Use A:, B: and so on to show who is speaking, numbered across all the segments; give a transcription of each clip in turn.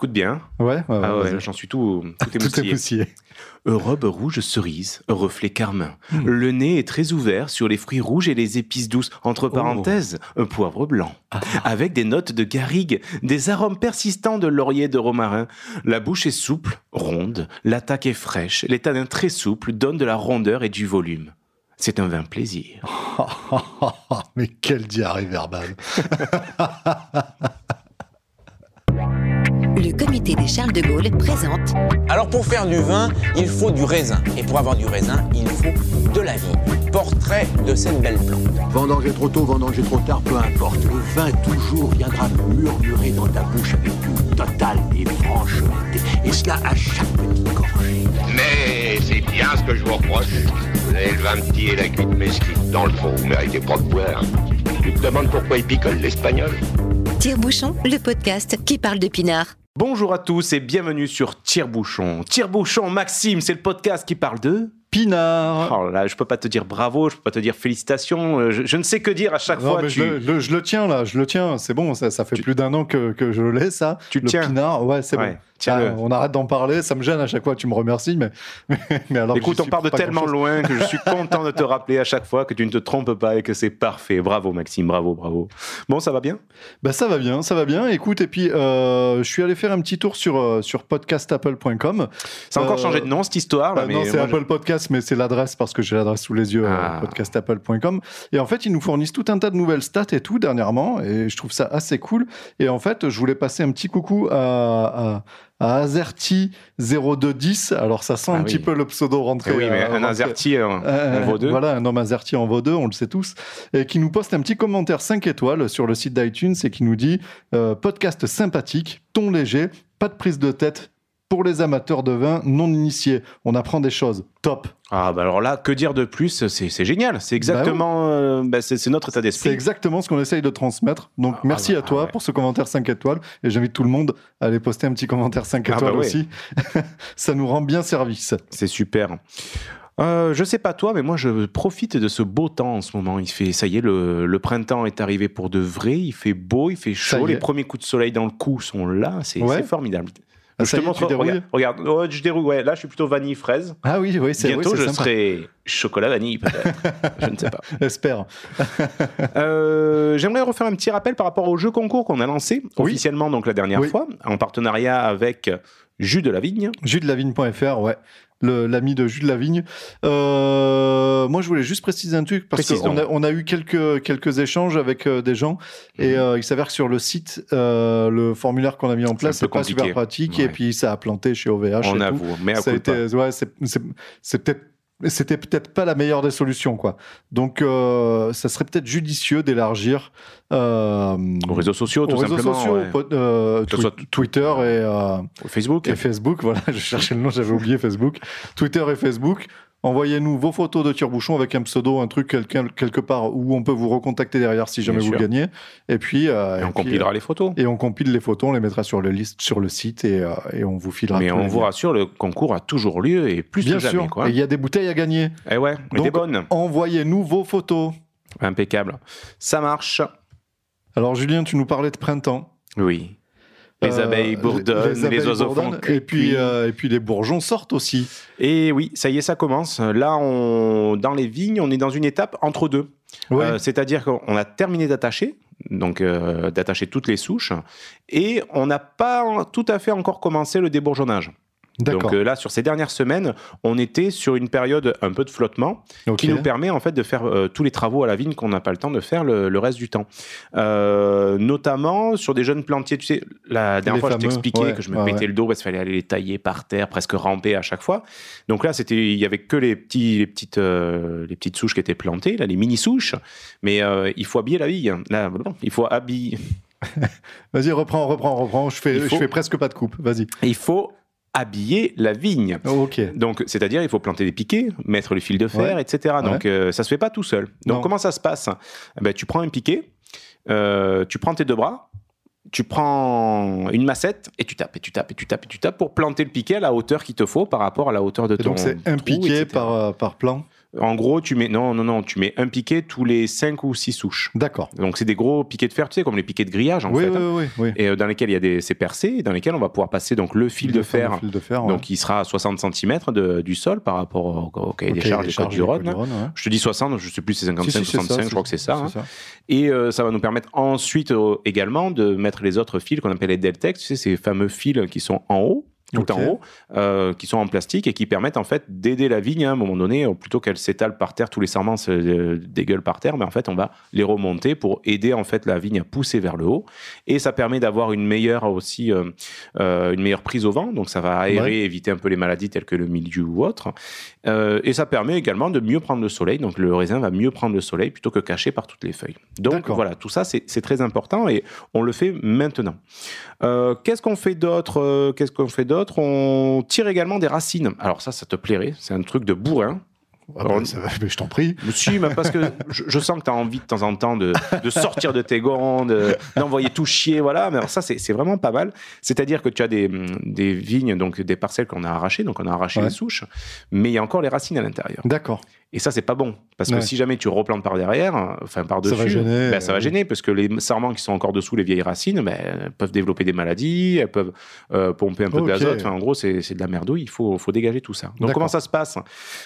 A: Écoute bien.
B: Ouais, ouais,
A: Ah ouais, j'en suis tout, tout
B: Tout est
A: émoustillé. Robe rouge cerise, reflet carmin.
B: Hmm.
A: Le nez est très ouvert sur les fruits rouges et les épices douces. Entre
B: Oh.
A: parenthèses, un poivre blanc.
B: Ah.
A: Avec des notes de garrigue, des arômes persistants de laurier et de romarin. La bouche est souple, ronde. L'attaque est fraîche. Les tanins très souples donnent de la rondeur et du volume. C'est un vin plaisir.
B: Mais quelle diarrhée verbale.
C: Le comité des Charles de Gaulle présente
D: Alors pour faire du vin, il faut du raisin. Et pour avoir du raisin, il faut de la vigne. Portrait de cette belle plante.
E: Vendanger trop tôt, vendanger trop tard, peu importe. Le vin toujours viendra murmurer dans ta bouche avec une totale et franche. Et cela à chaque petite gorgée.
F: Mais c'est bien ce que je vous reproche. Vous avez le vin petit et la cuite mesquine. Dans le fond, vous méritez pas de boire. Tu te demandes pourquoi il picole l'espagnol?
C: Tire-Bouchon, le podcast qui parle de pinard.
A: Bonjour à tous et bienvenue sur Tire-Bouchon. Tire-Bouchon, Maxime, c'est le podcast qui parle de...
B: Pinard.
A: Oh là, je peux pas te dire bravo, je peux pas te dire félicitations, euh, je, je ne sais que dire à chaque
B: Non,
A: fois.
B: mais
A: tu...
B: je, le, le- je le tiens là, je le tiens, c'est bon, ça, ça fait
A: Tu-
B: plus d'un an que, que je l'ai ça.
A: Tu le
B: le
A: tiens.
B: pinard, ouais, c'est
A: Ouais,
B: bon. Ah, on arrête d'en parler, ça me gêne à chaque fois, tu me remercies, mais, mais, mais alors.
A: Écoute, on part de tellement loin que je suis content de te rappeler à chaque fois que tu ne te trompes pas et que c'est parfait. Bravo Maxime, bravo, bravo. Bon, ça va bien?
B: Bah ça va bien, ça va bien. Écoute, et puis euh, je suis allé faire un petit tour sur, euh, sur podcastapple.com.
A: Ça a encore
B: Euh,
A: changé de nom cette histoire là, mais
B: non, c'est Apple Podcast, mais c'est l'adresse parce que j'ai l'adresse sous les yeux, euh,
A: Ah.
B: podcastapple.com. Et en fait, ils nous fournissent tout un tas de nouvelles stats et tout dernièrement, et je trouve ça assez cool. Et en fait, je voulais passer un petit coucou à, à, à Azerty0210. Alors, ça sent
A: Ah
B: un
A: oui.
B: petit peu le pseudo rentré.
A: Oui, mais
B: euh,
A: un azerty euh,
B: euh,
A: en vaut deux.
B: Voilà, un homme azerty en vaut deux, on le sait tous. Et qui nous poste un petit commentaire 5 étoiles sur le site d'iTunes et qui nous dit podcast sympathique, ton léger, pas de prise de tête. Pour les amateurs de vin non initiés, on apprend des choses. Top.
A: Ah bah alors là, que dire de plus? C'est c'est génial, c'est exactement, euh, bah, c'est c'est notre état
B: C'est
A: d'esprit.
B: exactement ce qu'on essaye de transmettre. Donc
A: Ah,
B: merci
A: bah,
B: à toi
A: ouais.
B: pour ce commentaire 5 étoiles. Et j'invite tout le monde à aller poster un petit commentaire 5
A: Ah, bah
B: étoiles
A: ouais.
B: aussi. Ça nous rend bien service.
A: C'est super. Euh, je sais pas toi, mais moi je profite de ce beau temps en ce moment. Il fait, ça y est, le, le printemps est arrivé pour de vrai. Il fait beau, il fait chaud. Les premiers coups de soleil dans le cou sont là. C'est
B: Ouais.
A: c'est formidable.
B: Ah,
A: je te montre. regarde, regarde. Oh, je déroule. Ouais, là, je suis plutôt vanille fraise.
B: Ah oui, oui, c'est oui,
A: Bientôt,
B: c'est
A: je
B: sympa.
A: serai chocolat vanille peut-être. je ne sais pas.
B: Espère.
A: Euh, J'aimerais refaire un petit rappel par rapport au jeu concours qu'on a lancé
B: Oui.
A: officiellement donc la dernière
B: Oui.
A: fois en partenariat avec Jus de la Vigne.
B: Jus-de-la-vigne.fr, ouais. Le- L'ami de Jus de la Vigne. Euh, moi, je voulais juste préciser un truc parce qu'on a, on a eu quelques, quelques échanges avec euh, des gens et
A: Mhm.
B: euh, il s'avère que sur le site, euh, le formulaire qu'on a mis en place, c'est pas super pratique
A: Ouais.
B: et puis ça a planté chez OVH.
A: On
B: et tout.
A: avoue, mais à
B: ça a été, ouais, c'est peut-être c'était peut-être pas la meilleure des solutions quoi. Donc euh, ça serait peut-être judicieux d'élargir euh,
A: aux réseaux sociaux tout
B: aux réseaux
A: simplement,
B: sociaux,
A: ouais.
B: po- euh,
A: Que ce
B: twi-
A: soit-
B: Twitter et, euh,
A: Facebook.
B: et Facebook. Voilà, je cherchais le nom, j'avais oublié Facebook. Twitter et Facebook. Envoyez-nous vos photos de tire-bouchon avec un pseudo, un truc quelqu'un quelque part où on peut vous recontacter derrière si jamais
A: Bien
B: vous
A: sûr.
B: gagnez. Et puis, euh,
A: Et on
B: puis,
A: compilera les photos.
B: et on compile les photos, on les mettra sur le liste, sur le site et, euh, et on vous filera.
A: Mais on vous
B: liens.
A: rassure, le concours a toujours lieu et plus
B: Bien
A: que jamais.
B: sûr. Et il y a des bouteilles à gagner.
A: Et ouais, mais
B: Donc,
A: des bonnes.
B: Envoyez-nous vos photos.
A: Impeccable. Ça marche.
B: Alors Julien, tu nous parlais de printemps.
A: Oui. Les
B: Euh,
A: abeilles bourdonnent, les, oiseaux
B: bourdonnent,
A: font
B: et puis euh, et puis les bourgeons sortent aussi.
A: Et oui, ça y est, ça commence. Là, on, dans les vignes, on est dans une étape entre deux. Euh, C'est-à-dire qu'on a terminé d'attacher, donc euh, d'attacher toutes les souches, et on n'a pas tout à fait encore commencé le débourgeonnage. Donc euh, là, sur ces dernières semaines, on était sur une période un peu de flottement qui nous permet en fait de faire euh, tous les travaux à la vigne qu'on n'a pas le temps de faire le, le reste du temps. Euh, notamment sur des jeunes plantiers. Tu sais, la dernière
B: Les
A: fois, je
B: fameux,
A: t'expliquais
B: ouais,
A: que je me
B: ouais,
A: pétais
B: ouais.
A: le dos parce qu'il fallait aller les tailler par terre, presque ramper à chaque fois. Donc là, c'était, il y avait que les petits, les petites, les petites souches qui étaient plantées, là, les mini souches. Mais il faut habiller la vigne. Là, bon, il faut habiller.
B: Vas-y, reprends, reprends, reprends. Je fais,
A: faut-
B: je fais presque pas de coupe. Vas-y.
A: Il faut habiller la vigne.
B: Ok.
A: Donc, c'est-à-dire, il faut planter des piquets, mettre le fil de fer,
B: Ouais.
A: etc. Donc, euh, ça se fait pas tout seul. Donc,
B: Non.
A: comment ça se passe? Eh ben, Tu prends un piquet, euh, tu prends tes deux bras, tu prends une massette et tu tapes, et tu tapes, et tu tapes, et tu tapes pour planter le piquet à la hauteur qu'il te faut par rapport à la hauteur de
B: Et
A: ton
B: donc c'est un piquet par, euh, par plan?
A: En gros, tu mets non, non, non, tu mets un piquet tous les 5 ou 6 souches.
B: D'accord.
A: Donc c'est des gros piquets de fer, tu sais, comme les piquets de grillage en
B: Oui,
A: fait.
B: oui,
A: hein.
B: oui, oui.
A: Et euh, dans lesquels il y a des c'est percé, et dans lesquels on va pouvoir passer donc le fil de
B: Le
A: fer.
B: fil de fer, ouais.
A: Donc il sera à 60 cm de, du sol par rapport au, au cahier des
B: Ok,
A: charges
B: les
A: des
B: charges
A: du Rhône.
B: ouais.
A: Je te dis 60, je sais plus, c'est 55,
B: Si, si, c'est
A: 65,
B: ça,
A: je crois que c'est ça. hein.
B: ça.
A: Et euh, ça va nous permettre ensuite euh, également de mettre les autres fils qu'on appelle les Deltex, tu sais, ces fameux fils qui sont en haut, tout en haut, euh, qui sont en plastique et qui permettent en fait d'aider la vigne hein, à un moment donné, euh, plutôt qu'elle s'étale par terre, tous les serments se euh, dégueulent par terre, mais en fait on va les remonter pour aider en fait la vigne à pousser vers le haut. Et ça permet d'avoir une meilleure aussi euh, euh, une meilleure prise au vent, donc ça va aérer,
B: Ouais.
A: éviter un peu les maladies telles que le mildiou ou autre. Et ça permet également de mieux prendre le soleil, donc le raisin va mieux prendre le soleil plutôt que caché par toutes les feuilles. Donc voilà, tout ça c'est très important et on le fait maintenant. Qu'est-ce qu'on fait d'autre Qu'est-ce qu'on fait d'autre? On tire également des racines. Alors ça, ça te plairait. C'est un truc de bourrin.
B: Ah bah, ça va, mais je t'en prie.
A: Si, mais parce que je, je sens que tu as envie de temps en temps de, de sortir de tes gonds, de- d'envoyer tout chier, voilà. Mais alors ça, c'est vraiment pas mal. C'est-à-dire que tu as des, des vignes, donc des parcelles qu'on a arrachées, donc on a arraché
B: Ouais.
A: les souches, mais il y a encore les racines à l'intérieur.
B: D'accord.
A: Et ça, c'est pas bon. Parce que si jamais tu replantes par derrière, enfin par
B: Ça
A: dessus,
B: va gêner,
A: ben, ça va
B: euh,
A: gêner parce que les sarments qui sont encore dessous les vieilles racines, ben, peuvent développer des maladies, elles peuvent euh, pomper un peu
B: Ok.
A: de l'azote. Enfin, en gros, c'est de la merdouille. Il faut, faut dégager tout ça. Donc, comment ça se passe?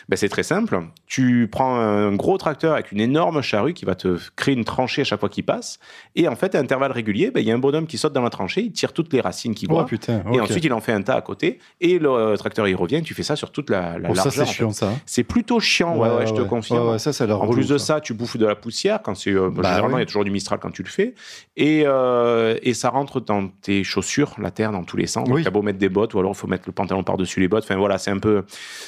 A: Ben, C'est très simple. Tu prends un gros tracteur avec une énorme charrue qui va te créer une tranchée à chaque fois qu'il passe. Et en fait, à intervalles réguliers, ben, il y a un bonhomme qui saute dans la tranchée, il tire toutes les racines qu'il
B: Oh
A: voit.
B: putain.
A: Et ensuite, il en fait un tas à côté. Et le euh, tracteur, il revient. Tu fais ça sur toute la, la
B: ça,
A: largeur.
B: c'est
A: en fait.
B: chiant, ça. hein.
A: C'est plutôt chiant, ouais, ouais, je te confirme.
B: Ouais, ça, ça
A: En plus de
B: ça.
A: tu bouffes de la poussière quand c'est. euh,
B: Bah
A: généralement, il y a toujours du Mistral quand tu le fais. Et, euh, et ça rentre dans tes chaussures, la terre, dans tous les sens. Donc,
B: Oui.
A: t'as beau mettre des bottes, ou alors il faut mettre le pantalon par-dessus les bottes. Enfin, voilà, c'est un peu,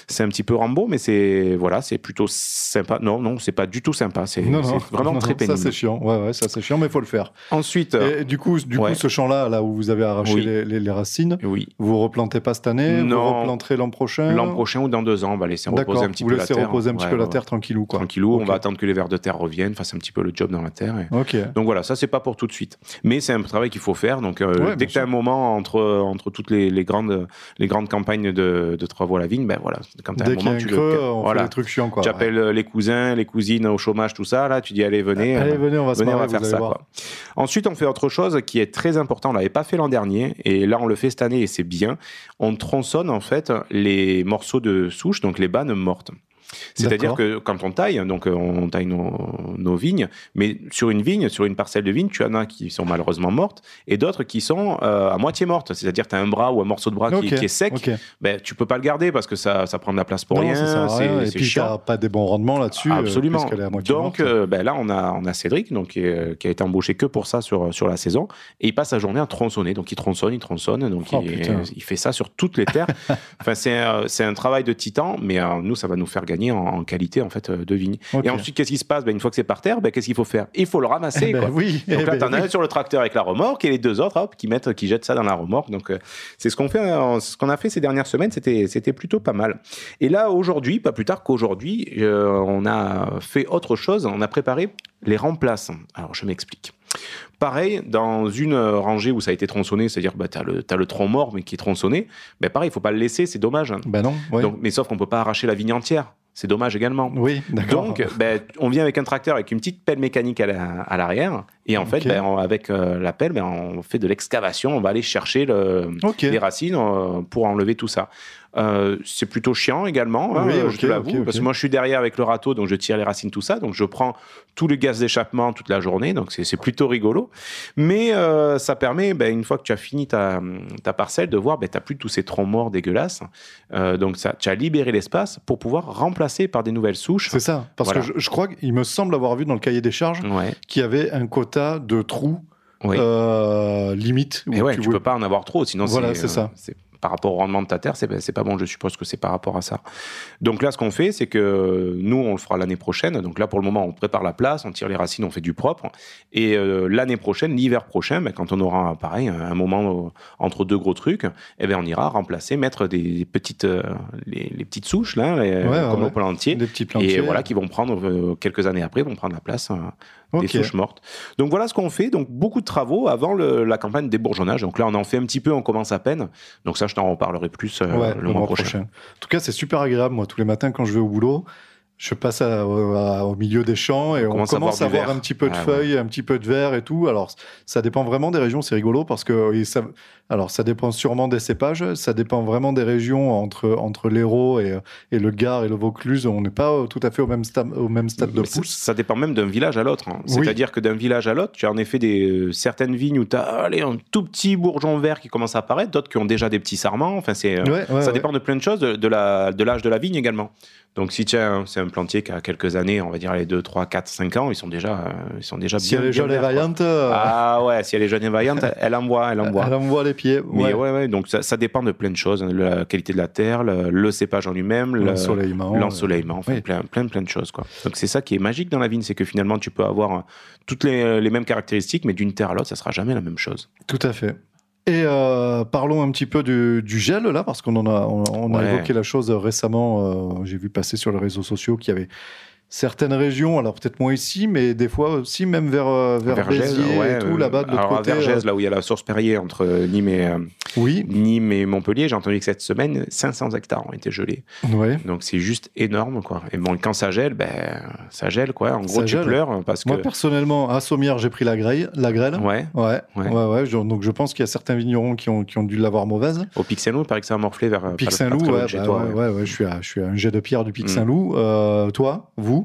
A: c'est un petit peu Rambo, mais c'est, voilà, c'est plutôt sympa. Non, non, c'est pas du tout sympa. C'est vraiment
B: non,
A: très pénible.
B: Ça, c'est chiant. Ouais, ouais, ça, c'est chiant, mais il faut le faire.
A: Ensuite,
B: Et du coup, du
A: ouais.
B: coup ce champ-là, là où vous avez arraché
A: Oui.
B: les, les- les racines,
A: oui,
B: vous replantez pas cette année Vous
A: Non.
B: replanterez l'an prochain
A: l'an prochain ou dans deux ans, on va laisser reposer un petit
B: vous
A: peu la terre.
B: reposer un petit
A: Ouais,
B: peu la terre tranquillou, quoi.
A: Tranquillou, on
B: Ok.
A: va attendre que les vers de terre reviennent, fassent un petit peu le job dans la terre. et-. Donc voilà, ça c'est pas pour tout de suite, mais c'est un travail qu'il faut faire. Donc euh, dès que tu as un moment entre entre toutes les, les grandes les grandes campagnes de, de travaux à la vigne, ben voilà, quand tu as un moment tu le
B: quoi.
A: tu appelles euh, les cousins, les cousines au chômage, tout ça là, tu dis allez venez,
B: Allez,
A: euh,
B: venez, on va se
A: venez, on
B: marrer,
A: va faire ça quoi. Ensuite, on fait autre chose qui est très important. On l'avait pas fait l'an dernier et là on le fait cette année et c'est bien. On tronçonne en fait les morceaux de souche, donc les bannes mortes. C'est-à-dire que quand on taille, donc euh, on taille nos, nos vignes, mais sur une vigne, sur une parcelle de vigne, tu en as qui sont malheureusement mortes et d'autres qui sont euh, à moitié mortes. C'est-à-dire tu as un bras ou un morceau de bras qui, est sec,
B: ok.
A: ben, tu peux pas le garder parce que ça, ça prend de la place pour
B: Non,
A: rien, c'est
B: Et puis, t'as pas des bons rendements là-dessus. euh,
A: Absolument. donc euh, ben là, on a, on a Cédric donc, qui, est- qui a été embauché que pour ça sur, sur la saison. Et il passe sa journée à tronçonner. Donc il tronçonne, il tronçonne. Donc
B: Oh,
A: il, fait ça sur toutes les terres. enfin, c'est un, c'est un travail de titan, mais nous, ça va nous faire gagner en, en qualité en fait, euh, de vigne. Et ensuite, qu'est-ce qui se passe? Ben, Une fois que c'est par terre, ben, qu'est-ce qu'il faut faire? Il faut le ramasser.
B: Eh ben
A: quoi.
B: oui.
A: Donc
B: eh
A: là,
B: ben
A: t'en as
B: oui.
A: un sur le tracteur avec la remorque et les deux autres, hop, qui mettent, qui jettent ça dans la remorque. Donc, euh, c'est ce qu'on fait, euh, ce qu'on a fait ces dernières semaines. C'était, c'était plutôt pas mal. Et là, aujourd'hui, pas plus tard qu'aujourd'hui, euh, on a fait autre chose. On a préparé les remplaçants. Alors, je m'explique. Pareil, dans une rangée où ça a été tronçonné, c'est-à-dire bah, tu as le, tronc mort mais qui est tronçonné, ben pareil, il faut pas le laisser, c'est dommage. hein.
B: Ben non, ouais.
A: Donc, mais sauf qu'on peut pas arracher la vigne entière. C'est dommage également.
B: oui, d'accord.
A: Donc, ben, on vient avec un tracteur avec une petite pelle mécanique à la- à l'arrière. Et en fait, ben, on- avec euh, la pelle, ben, on fait de l'excavation. On va aller chercher le- les racines euh, pour enlever tout ça. Euh, c'est plutôt chiant également, hein,
B: Oui,
A: je te l'avoue, parce que moi je suis derrière avec le râteau, donc je tire les racines, tout ça, donc je prends tout le gaz d'échappement toute la journée, donc c'est plutôt rigolo. Mais euh, ça permet, ben, une fois que tu as fini ta, ta parcelle, de voir, ben, tu n'as plus tous ces troncs morts dégueulasses. Euh, donc ça, tu as libéré l'espace pour pouvoir remplacer par des nouvelles souches.
B: C'est ça. Parce
A: Voilà.
B: que je, je crois qu'il me semble avoir vu dans le cahier des charges
A: Ouais,
B: qu'il y avait un de trous
A: oui.
B: euh, limite.
A: Mais
B: où
A: ouais, tu,
B: pouvais-
A: peux pas en avoir trop, sinon
B: Voilà, c'est ça.
A: c'est par rapport au rendement de ta terre, c'est pas bon. Je suppose que c'est par rapport à ça. Donc là, ce qu'on fait, c'est que nous, on le fera l'année prochaine. Donc là, pour le moment, on prépare la place, on tire les racines, on fait du propre. Et euh, l'année prochaine, l'hiver prochain, ben, quand on aura pareil un, moment euh, entre deux gros trucs, eh ben, on ira remplacer, mettre des petites euh, les, les petites souches là, les-
B: Ouais, ouais,
A: comme
B: ouais.
A: au plantier.
B: Des petits plantiers.
A: Et voilà, qui vont prendre euh, quelques années après, vont prendre la place. Des souches mortes. Donc voilà ce qu'on fait. Donc beaucoup de travaux avant le- la campagne des bourgeonnages. Donc là, on en fait un petit peu, on commence à peine. Donc ça, je t'en reparlerai plus euh,
B: Ouais,
A: le, mois prochain.
B: En tout cas, c'est super agréable, moi, tous les matins quand je vais au boulot. Je passe à- à- au milieu des champs et on, commence, à, voir un petit peu de
A: Ah ouais.
B: feuilles, un petit peu de vert et tout. Alors, ça dépend vraiment des régions, c'est rigolo parce que ça, alors ça dépend sûrement des cépages, ça dépend vraiment des régions entre, entre l'Hérault et, et le Gard et le Vaucluse. On n'est pas tout à fait au même, stade au même stade de
A: Mais
B: pousse.
A: Ça dépend même d'un village à l'autre. hein.
B: Oui.
A: C'est-à-dire que d'un village à l'autre, tu as en effet des, euh, certaines vignes où tu as allez, un tout petit bourgeon vert qui commence à apparaître, d'autres qui ont déjà des petits sarments. Enfin, c'est, euh,
B: Ouais, ouais,
A: ça dépend de plein de choses, de, de la, de l'âge de la vigne également. Donc, si tu as c'est un plantier qui a quelques années, on va dire les 2, 3, 4, 5 ans, ils sont déjà, euh, ils sont déjà
B: Si
A: bien.
B: elle est jeune et vaillante, euh,
A: Ah ouais, si elle est jeune et vaillante, elle envoie, elle envoie.
B: elle envoie les pieds.
A: Mais
B: Ouais.
A: ouais, ouais, donc ça, ça dépend de plein de choses, hein, la qualité de la terre, le, le cépage en lui-même, le-
B: L'ensoleillement.
A: l'ensoleillement, enfin
B: Oui.
A: plein, plein, plein de choses. Quoi. Donc c'est ça qui est magique dans la vigne, c'est que finalement tu peux avoir euh, toutes les, les mêmes caractéristiques, mais d'une terre à l'autre, ça sera jamais la même chose.
B: Tout à fait. Et euh, parlons un petit peu du, du gel là, parce qu'on en a, on, on a évoqué la chose récemment. euh, J'ai vu passer sur les réseaux sociaux qu'il y avait certaines régions, alors peut-être moins ici, mais des fois aussi même vers euh, vers Béziers
A: ouais,
B: et tout
A: euh,
B: là-bas de l'autre
A: alors
B: côté.
A: à Vergès,
B: euh,
A: là où il y a la source Perrier entre Nîmes et,
B: oui,
A: Nîmes et Montpellier, j'ai entendu que cette semaine, 500 hectares ont été gelés.
B: ouais.
A: Donc c'est juste énorme. Quoi. Et bon, quand ça gèle, ben, ça gèle. Quoi. En gros,
B: Ça
A: tu
B: gèle.
A: pleures parce que...
B: Moi personnellement, à Sommières, j'ai pris la grêle, la grêle.
A: Ouais,
B: Ouais,
A: Ouais.
B: ouais, ouais. je- donc je pense qu'il y a certains vignerons qui ont, qui ont dû l'avoir mauvaise.
A: au Pic Saint-Loup, il paraît que ça a morflé vers...
B: Pic Saint-Loup, ouais, bah
A: toi,
B: ouais, je suis à, je suis à un jet de pierre du Pic
A: Mm.
B: Saint-Loup. Euh, toi, vous,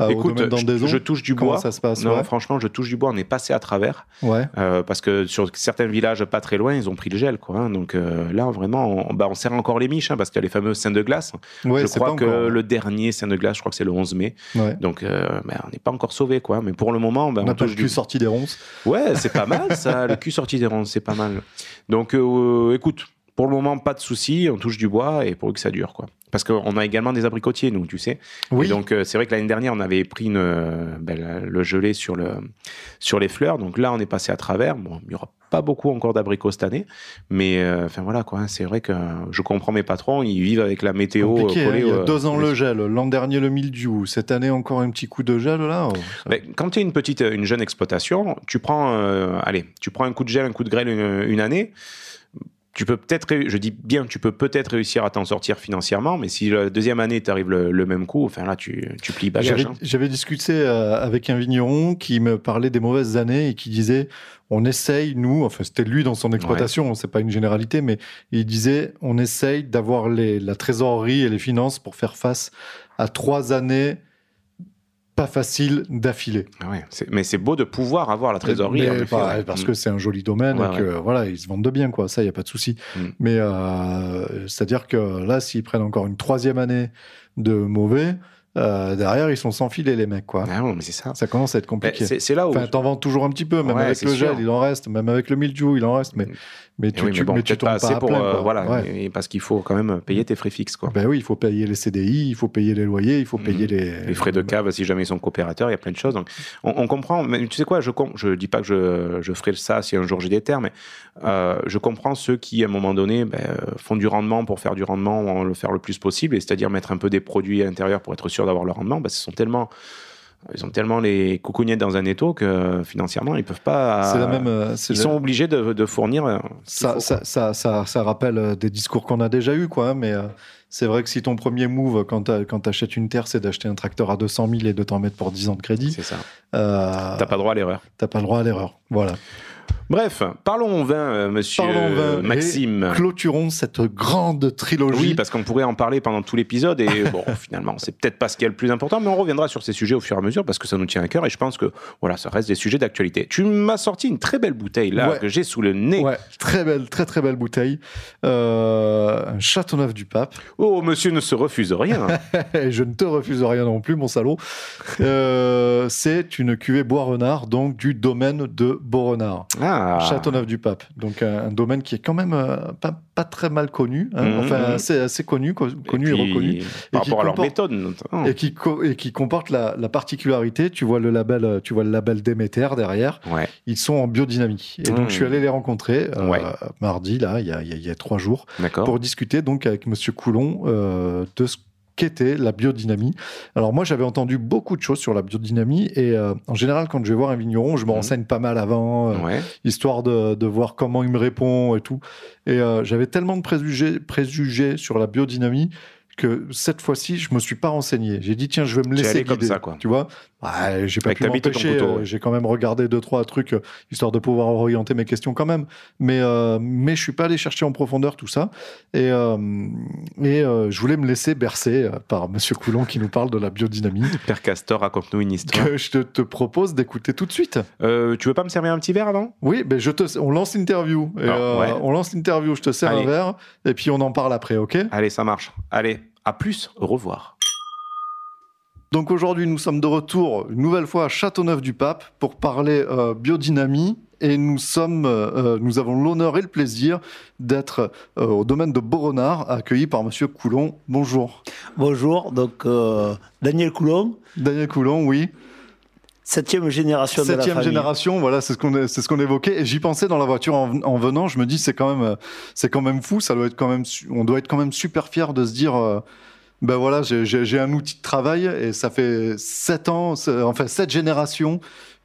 B: euh, au
A: Écoute, je, touche du bois.
B: ça se passe
A: Non,
B: ouais.
A: franchement, je touche du bois. On est passé à travers
B: ouais.
A: euh, parce que sur certains villages pas très loin, ils ont pris le gel, quoi. hein. Donc euh, là, vraiment, on, bah, on serre encore les miches hein, parce qu'il y a les fameux seins de glace.
B: Ouais,
A: je crois que
B: encore.
A: le dernier sein de glace, je crois que c'est le 11 mai.
B: Ouais.
A: Donc, euh, bah, on n'est pas encore sauvé, quoi. Mais pour le moment, bah,
B: On
A: on,
B: a pas le
A: touche
B: cul
A: du
B: sorti des ronces.
A: Ouais, c'est pas mal ça. le cul sorti des ronces, c'est pas mal. Donc, écoute, pour le moment, pas de souci. On touche du bois et pour que ça dure, quoi. Parce qu'on a également des abricotiers, nous, tu sais.
B: Oui.
A: Et donc, euh, c'est vrai que l'année dernière, on avait pris une, euh, ben, le gelé sur, le, sur les fleurs. Donc là, on est passé à travers. Bon, il n'y aura pas beaucoup encore d'abricots cette année. Mais euh, enfin voilà, quoi. C'est vrai que je comprends mes patrons. Ils vivent avec la météo
B: Compliqué, hein.
A: collée
B: Il y a deux ans le gel, l'an dernier le mildiou, cette année encore un petit coup de gel là. oh, ça-
A: Mais quand tu es une petite, une jeune exploitation, tu prends, euh, allez, tu prends un coup de gel, un coup de grêle une, une année. Tu peux peut-être, je dis bien, tu peux peut-être réussir à t'en sortir financièrement, mais si la deuxième année t'arrive le, le même coup, enfin là tu, tu plies bagage.
B: J'avais
A: hein.
B: j'avais discuté euh, avec un vigneron qui me parlait des mauvaises années et qui disait on essaye, nous, enfin c'était lui dans son exploitation, c'est pas une généralité, mais il disait on essaye d'avoir les- la trésorerie et les finances pour faire face à trois années pas faciles d'affilée.
A: Ah ouais, mais c'est beau de pouvoir avoir la trésorerie.
B: Mais
A: ouais.
B: parce
A: Mm.
B: que c'est un joli domaine
A: Ouais,
B: et que voilà, ils se vendent de bien, quoi. Ça, il n'y a pas de souci.
A: Mm.
B: Mais euh, c'est-à-dire que là, s'ils prennent encore une troisième année de mauvais, euh, derrière, ils sont sans filet, les mecs, quoi.
A: Ah mais c'est ça.
B: Ça commence à être compliqué.
A: c'est là où.
B: Enfin, t'en vends toujours un petit peu, même
A: Ouais,
B: avec le
A: sûr.
B: gel, il en reste, même avec le mildiou, il en reste, mais,
A: Mm.
B: Mais
A: Eh
B: tu,
A: oui, mais bon,
B: mais tu
A: peut-être
B: tombes
A: pas assez pour
B: plein,
A: euh, voilà,
B: Ouais.
A: et parce qu'il faut quand même payer tes frais fixes quoi.
B: Ben oui, il faut payer les CDI, il faut payer les loyers, il faut
A: Mhm.
B: payer les...
A: les frais de cave si jamais ils sont coopérateurs, il y a plein de choses. Donc, on, on comprend, mais tu sais quoi, je com- je dis pas que je, je ferai ça si un jour j'ai des terres, mais euh, je comprends ceux qui à un moment donné ben, font du rendement pour faire du rendement, le faire le plus possible, et c'est-à-dire mettre un peu des produits à l'intérieur pour être sûr d'avoir le rendement. Ben, ce sont tellement ils ont tellement les coucougnettes dans un étau que financièrement ils peuvent pas.
B: La même... euh,
A: Ils
B: la-
A: sont obligés de, de fournir. euh,
B: ça,
A: faut,
B: ça, ça, ça, ça rappelle euh, des discours qu'on a déjà eus, quoi. hein, Mais euh, c'est vrai que si ton premier move quand tu achètes une terre, c'est d'acheter un tracteur à 200 000 et de t'en mettre pour 10 ans de crédit,
A: C'est ça.
B: euh,
A: T'as pas droit à l'erreur.
B: t'as pas le droit à l'erreur. Voilà.
A: Bref, parlons vin, euh, monsieur
B: Parlons vin.
A: Maxime.
B: Et clôturons cette grande trilogie.
A: Oui, parce qu'on pourrait en parler pendant tout l'épisode et bon, finalement, c'est peut-être pas ce qui est le plus important, mais on reviendra sur ces sujets au fur et à mesure parce que ça nous tient à cœur et je pense que voilà, ça reste des sujets d'actualité. Tu m'as sorti une très belle bouteille là
B: Ouais.
A: que j'ai sous le nez.
B: Ouais, très belle, très très belle bouteille. Euh, un Châteauneuf du Pape.
A: Oh, monsieur ne se refuse rien.
B: Je ne te refuse rien non plus, mon salaud. Euh, c'est une cuvée Bois-Renard, donc du domaine de Beaurenard.
A: ah.
B: Châteauneuf du Pape. Donc un, un domaine qui est quand même euh, pas, pas très mal connu, hein.
A: Mhm,
B: enfin assez, assez connu, co- connu et,
A: puis,
B: reconnu.
A: Par
B: Et qui
A: rapport à leur méthode, notamment.
B: Et qui, et qui comporte la, la particularité, tu vois le label, euh, tu vois le label Déméter derrière,
A: Ouais.
B: ils sont en biodynamie. Et donc je suis allé les rencontrer euh,
A: Ouais.
B: mardi là, il y a, il y a- il y a trois jours, pour discuter donc avec Monsieur Coulon euh, de ce qu'était la biodynamie. Alors moi j'avais entendu beaucoup de choses sur la biodynamie et euh, en général quand je vais voir un vigneron, je me
A: Mhm.
B: renseigne pas mal avant, euh,
A: Ouais.
B: histoire de, de voir comment il me répond et tout. Et euh, j'avais tellement de préjugés, préjugés sur la biodynamie que cette fois-ci, je me suis pas renseigné. J'ai dit, tiens, je vais me laisser
A: allé comme
B: guider.
A: ça, quoi.
B: Tu vois? J'ai pas
A: Avec
B: pu m'empêcher. euh,
A: ouais.
B: J'ai quand même regardé deux, trois trucs, euh, histoire de pouvoir orienter mes questions quand même. Mais, euh, mais je suis pas allé chercher en profondeur tout ça. Et, euh, et euh, je voulais me laisser bercer par Monsieur Coulon qui nous parle de la biodynamie,
A: Père Castor, raconte-nous une histoire.
B: que je te, te propose d'écouter tout de suite.
A: Tu veux pas me servir un petit verre avant?
B: Oui, ben je te, on lance l'interview.
A: Ah, ouais.
B: On lance l'interview, je te sers
A: Allez.
B: un verre, et puis on en parle après, ok?
A: Allez, ça marche. Allez, à plus, au revoir.
B: Donc aujourd'hui, nous sommes de retour une nouvelle fois à Châteauneuf-du-Pape pour parler euh, biodynamie. Et nous sommes, euh, nous avons l'honneur et le plaisir d'être euh, au domaine de Boronard, accueilli par Monsieur Coulon. Bonjour.
G: Bonjour, donc euh, Daniel Coulon,
B: Daniel Coulon, oui.
G: Septième génération de la
B: Septième
G: famille.
B: génération, voilà, c'est ce qu'on c'est ce qu'on évoquait. Et j'y pensais dans la voiture en, en venant. Je me dis, c'est quand même, euh, c'est quand même fou. Ça doit être quand même, on doit être quand même super fier de se dire, euh, ben voilà, j'ai- un outil de travail et ça fait sept ans, enfin sept générations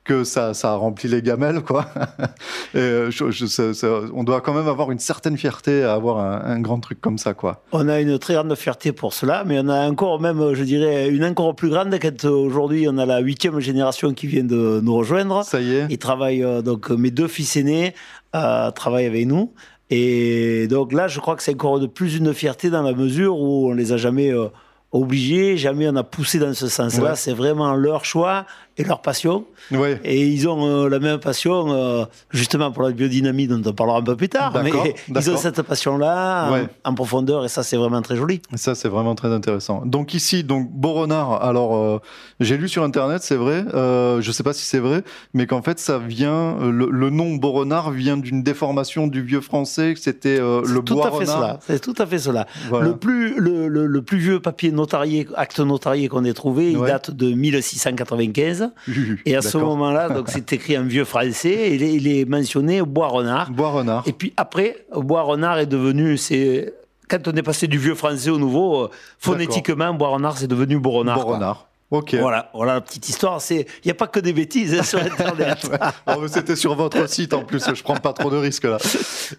B: que ça, ça a rempli les gamelles, quoi. et euh, je- je- ça- ça- on doit quand même avoir une certaine fierté à avoir un, un grand truc comme ça, quoi.
G: On a une très grande fierté pour cela, mais on a encore même, je dirais, une encore plus grande quand euh, aujourd'hui on a la huitième génération qui vient de nous rejoindre.
B: Ça y est.
G: Ils travaillent, euh, donc mes deux fils aînés euh, travaillent avec nous. Et donc là, je crois que c'est encore de plus une fierté dans la mesure où on les a jamais euh, obligés, jamais on a poussé dans ce sens-là.
B: Ouais.
G: C'est vraiment leur choix et leur passion.
B: Ouais.
G: Et ils ont euh, la même passion, euh, justement pour la biodynamie, dont on parlera un peu plus tard. Mais ils ont cette passion-là en-
B: Ouais.
G: en, profondeur, et ça, c'est vraiment très joli.
B: Ça, c'est vraiment très intéressant. Donc ici, donc Boronard, alors euh, j'ai lu sur Internet, c'est vrai, je sais pas si c'est vrai, mais qu'en fait, ça vient, le, le nom Boronard vient d'une déformation du vieux français, que c'était le
G: tout
B: bois
G: à fait cela. C'est tout à fait cela.
B: Voilà.
G: Le, plus, le, le- le plus vieux papier notarié, acte notarié qu'on ait trouvé, il date de 1695. Et à ce moment-là, donc c'est écrit en vieux français, et il est, mentionné bois renard.
B: Bois renard.
G: Et puis après, bois renard est devenu, c'est quand on est passé du vieux français au nouveau, euh, phonétiquement, bois renard c'est devenu renard.
B: Boronard. Ok.
G: Voilà, voilà la petite histoire. Il n'y a pas que des bêtises hein, sur Internet.
B: C'était sur votre site en plus, je prends pas trop de risques là.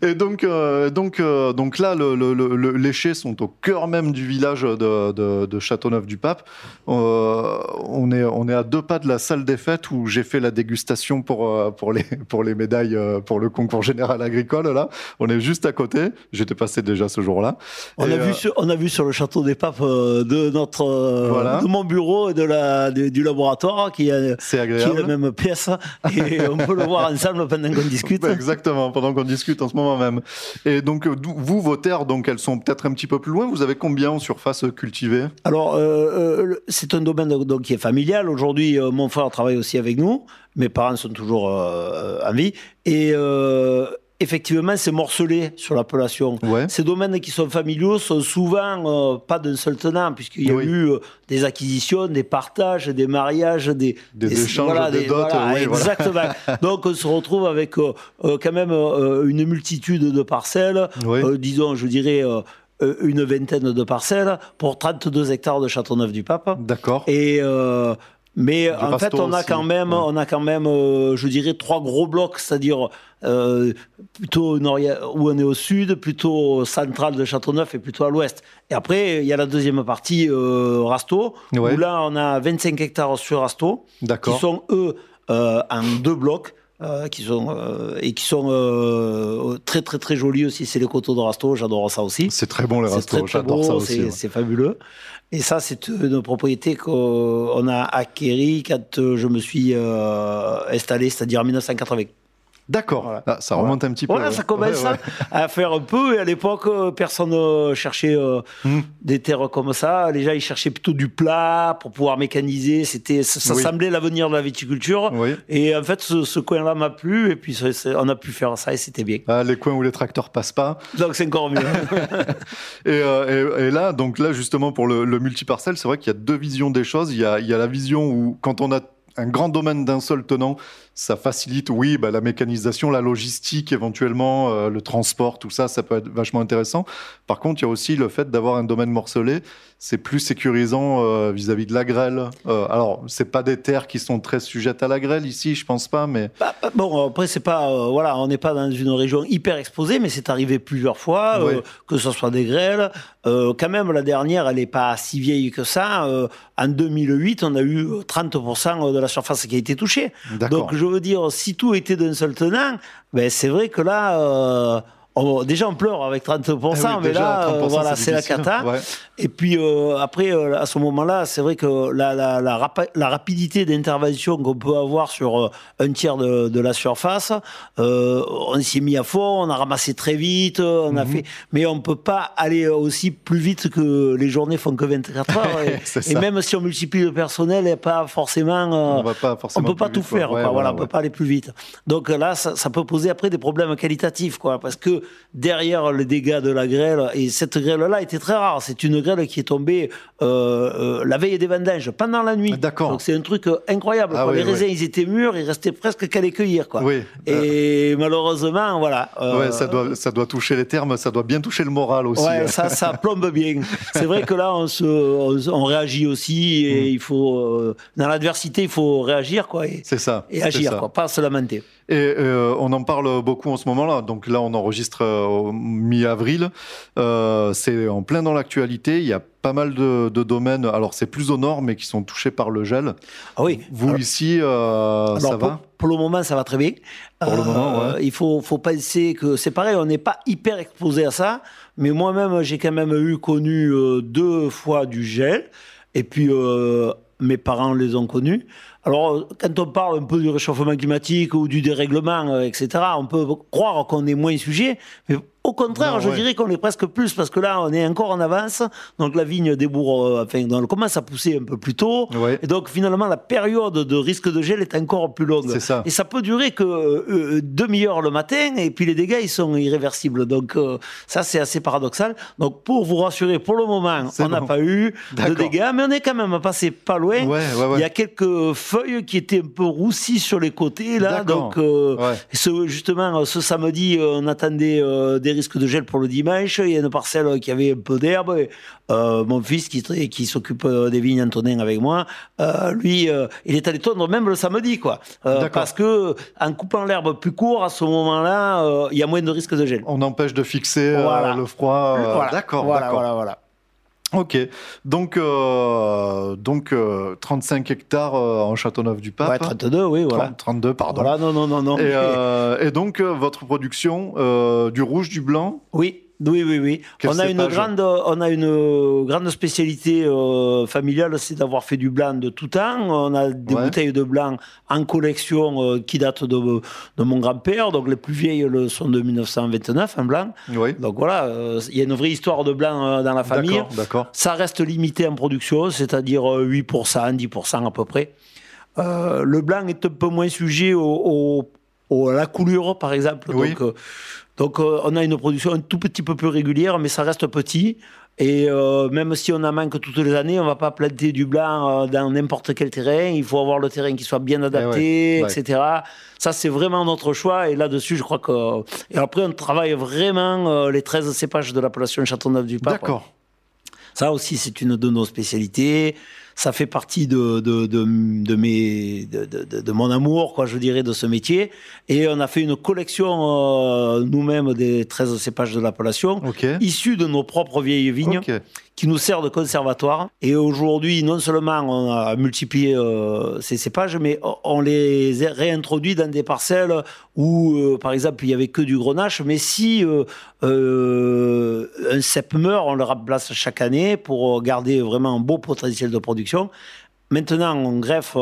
B: Et donc, euh, donc, euh, donc là, le, le- le- le- les chais sont au cœur même du village de, de- de Châteauneuf-du-Pape. Euh, on, est, on est à deux pas de la salle des fêtes où j'ai fait la dégustation pour, pour, les, pour les médailles pour le concours général agricole. Là, on est juste à côté. J'étais passé déjà ce jour-là.
G: On a, vu sur, on a vu sur le château des papes de, notre,
B: Voilà.
G: de mon bureau de la, du, du laboratoire qui, a-
B: C'est
G: qui est
B: agréable.
G: la même pièce. Et on peut le voir ensemble pendant qu'on discute.
B: Ouais, Exactement, pendant qu'on discute en ce moment même. Et donc, euh, vous, vos terres, donc, elles sont peut-être un petit peu plus loin. Vous avez combien en surface cultivée?
G: Alors, euh, euh, c'est un domaine donc, qui est familial. Aujourd'hui, mon frère travaille aussi avec nous. Mes parents sont toujours euh, en vie. Et euh, effectivement, c'est morcelé sur l'appellation.
B: Ouais.
G: Ces domaines qui sont familiaux sont souvent euh, pas d'un seul tenant, puisqu'il y a
B: Oui.
G: eu euh, des acquisitions, des partages, des mariages, des,
B: Des échanges, des dots, oui, voilà.
G: exactement. Donc on se retrouve avec euh, quand même une multitude de parcelles,
B: Oui.
G: disons, je dirais, une vingtaine de parcelles pour 32 hectares de Châteauneuf-du-Pape.
B: D'accord.
G: Et euh, mais en
B: rasto
G: fait, on a
B: aussi,
G: quand même,
B: ouais.
G: on a quand même, euh, je dirais, trois gros blocs, c'est-à-dire euh, plutôt nord- où on est au sud, plutôt central de Châteauneuf et plutôt à l'ouest. Et après, il y a la deuxième partie, euh, Rasto,
B: Ouais.
G: où là, on a 25 hectares sur Rasto, qui sont eux euh, en deux blocs. euh, qui sont euh, et qui sont euh, très très très jolis aussi c'est les coteaux de Rasto j'adore ça aussi
B: C'est très bon les
G: très
B: j'adore ça aussi.
G: c'est
B: ouais.
G: c'est fabuleux. Et ça, c'est une propriété qu'on a acquérie quand euh, je me suis euh, installé, c'est-à-dire en 1980.
B: D'accord.
G: Voilà.
B: Ah, ça remonte un petit peu.
G: Voilà,
B: ouais.
G: ça commence
B: Ouais, ouais.
G: à faire un peu. Et à l'époque, euh, personne ne cherchait euh,
B: Hmm.
G: des terres comme ça. Les gens, ils cherchaient plutôt du plat pour pouvoir mécaniser. C'était, ça, ça
B: Oui.
G: semblait l'avenir de la viticulture.
B: Oui.
G: Et en fait, ce, ce coin-là m'a plu. Et puis, on a pu faire ça et c'était bien.
B: Ah, les coins où les tracteurs passent pas.
G: Donc, c'est encore mieux.
B: Et, euh, et- et là, donc là, justement, pour le, le multiparcelle, c'est vrai qu'il y a deux visions des choses. Il y a, il y a la vision où, quand on a un grand domaine d'un seul tenant, ça facilite, oui, bah, la mécanisation, la logistique, éventuellement, euh, le transport, tout ça, ça peut être vachement intéressant. Par contre, il y a aussi le fait d'avoir un domaine morcelé. C'est plus sécurisant euh, vis-à-vis de la grêle. Euh, alors, c'est pas des terres qui sont très sujettes à la grêle ici, je pense pas, mais
G: Bah, bah, bon, après, c'est pas. euh, voilà, on n'est pas dans une région hyper exposée, mais c'est arrivé plusieurs fois, que ce soit des grêles. Quand même, la dernière, elle n'est pas si vieille que ça. En 2008, on a eu 30% de la surface qui a été touchée. Donc, je veux dire, si tout était d'un seul tenant, ben, c'est vrai que là. On- déjà, on pleure avec 30%,
B: Ah oui,
G: mais là,
B: 30%,
G: euh, voilà,
B: c'est
G: la cata.
B: Ouais.
G: Et puis euh, après, euh, à ce moment-là, c'est vrai que la, la, la, rapa- la rapidité d'intervention qu'on peut avoir sur un tiers de, de la surface, euh, on s'y est mis à fond, on a ramassé très vite, a
B: Mhm.
G: fait, mais on peut pas aller aussi plus vite que les journées font que 24 heures. et, même si on multiplie le personnel, et pas forcément.
B: on va pas
G: on
B: forcément.
G: peut pas tout faire,
B: Ouais,
G: quoi. voilà, on
B: ouais.
G: peut pas aller plus vite. Donc là, ça, ça peut poser après des problèmes qualitatifs, quoi, parce que derrière les dégâts de la grêle, et cette grêle-là était très rare, c'est une grêle qui est tombée euh, euh, la veille des vendanges, pendant la nuit.
B: D'accord.
G: Donc c'est un truc euh, incroyable.
B: Ah
G: quoi.
B: oui,
G: les raisins, ils étaient mûrs, il restait presque qu'à les cueillir, quoi.
B: Oui.
G: Et malheureusement, voilà.
B: Ouais, ça doit, ça doit toucher les termes, ça doit bien toucher le moral aussi.
G: Ouais, ça, ça plombe bien. C'est vrai que là, on, se, on, réagit aussi et il faut, dans l'adversité, il faut réagir, quoi, et,
B: Mm. C'est ça.
G: et agir,
B: ça.
G: quoi, pas se lamenter.
B: Et euh, on en parle beaucoup en ce moment-là. Donc là, on enregistre euh, mi-avril. Euh, c'est en plein dans l'actualité. Il y a pas mal de, de domaines. Alors, c'est plus au nord, mais qui sont touchés par le gel.
G: Ah oui.
B: Vous
G: Alors-
B: ici, euh,
G: Alors,
B: ça
G: pour,
B: va
G: pour le moment, ça va très bien.
B: Pour le moment, ouais.
G: Il faut, faut penser que c'est pareil, on n'est pas hyper exposé à ça, mais moi-même, j'ai quand même eu connu deux fois du gel, et puis mes parents les ont connus. Alors, quand on parle un peu du réchauffement climatique ou du dérèglement, euh, etc., on peut croire qu'on est moins sujet, mais au contraire,
B: Non,
G: je
B: ouais.
G: dirais qu'on est presque plus, parce que là, on est encore en avance, donc la vigne débourre, euh, enfin, elle commence à pousser un peu plus tôt,
B: Ouais.
G: et donc finalement, la période de risque de gel est encore plus longue.
B: Ça.
G: Et ça peut durer que euh, demi-heure le matin, et puis les dégâts, ils sont irréversibles. Donc euh, ça, c'est assez paradoxal. Donc pour vous rassurer, pour le moment, on n'a
B: bon.
G: pas eu de dégâts, mais on est quand même passé pas loin.
B: Ouais.
G: Il y a quelques feuilles qui étaient un peu roussies sur les côtés, là. Donc, euh, ce, justement, ce samedi, on attendait des risques de gel pour le dimanche. Il y a une parcelle qui avait un peu d'herbe. euh, mon fils, qui, s'occupe euh, des vignes Antonin avec moi, euh, lui, euh, il est allé tondre même le samedi, quoi. Parce que en coupant l'herbe plus court, à ce moment-là, il y a moins de risques de gel.
B: On empêche de fixer
G: Voilà.
B: le froid.
G: Voilà.
B: D'accord,
G: Voilà,
B: d'accord.
G: voilà, voilà.
B: Ok. Donc, euh, donc euh, 35 hectares euh, en Châteauneuf-du-Pape.
G: Ouais, 32, oui, voilà.
B: 30, 32, pardon.
G: Voilà, non, non, non, non.
B: Et, euh, et donc, euh, votre production, euh, du rouge, du blanc?
G: Oui, oui, oui, oui. On a, une grande, on a une grande spécialité euh, familiale, c'est d'avoir fait du blanc de tout temps. On a des
B: Ouais.
G: bouteilles de blanc en collection euh, qui datent de, de mon grand-père. Donc les plus vieilles le sont de 1929 en blanc.
B: Oui.
G: Donc voilà, euh, il y a une vraie histoire de blanc dans la famille.
B: D'accord.
G: Ça reste limité en production, c'est-à-dire euh, 8%, 10% à peu près. Le blanc est un peu moins sujet au, au- au- à la coulure, par exemple.
B: Oui.
G: Donc, donc euh, on a une production un tout petit peu plus régulière, mais ça reste petit. Et euh, même si on en manque toutes les années, on va pas planter du blanc euh, dans n'importe quel terrain. Il faut avoir le terrain qui soit bien adapté,
B: Eh ouais.
G: etc. Ça, c'est vraiment notre choix. Et là-dessus, je crois que... Et après, on travaille vraiment les 13 cépages de l'appellation Châteauneuf-du-Pape.
B: D'accord.
G: Ça aussi, c'est une de nos spécialités. Ça fait partie de, de, de, de mes, mon amour, quoi, je dirais, de ce métier. Et on a fait une collection euh, nous-mêmes des 13 cépages de l'appellation,
B: Ok.
G: issus de nos propres vieilles vignes. Qui nous sert de conservatoire. Et aujourd'hui, non seulement on a multiplié euh, ces cépages, mais on les a réintroduits dans des parcelles où, euh, par exemple, il y avait que du grenache. Mais si euh, un cep meurt, on le remplace chaque année pour garder vraiment un beau potentiel de production. Maintenant, on greffe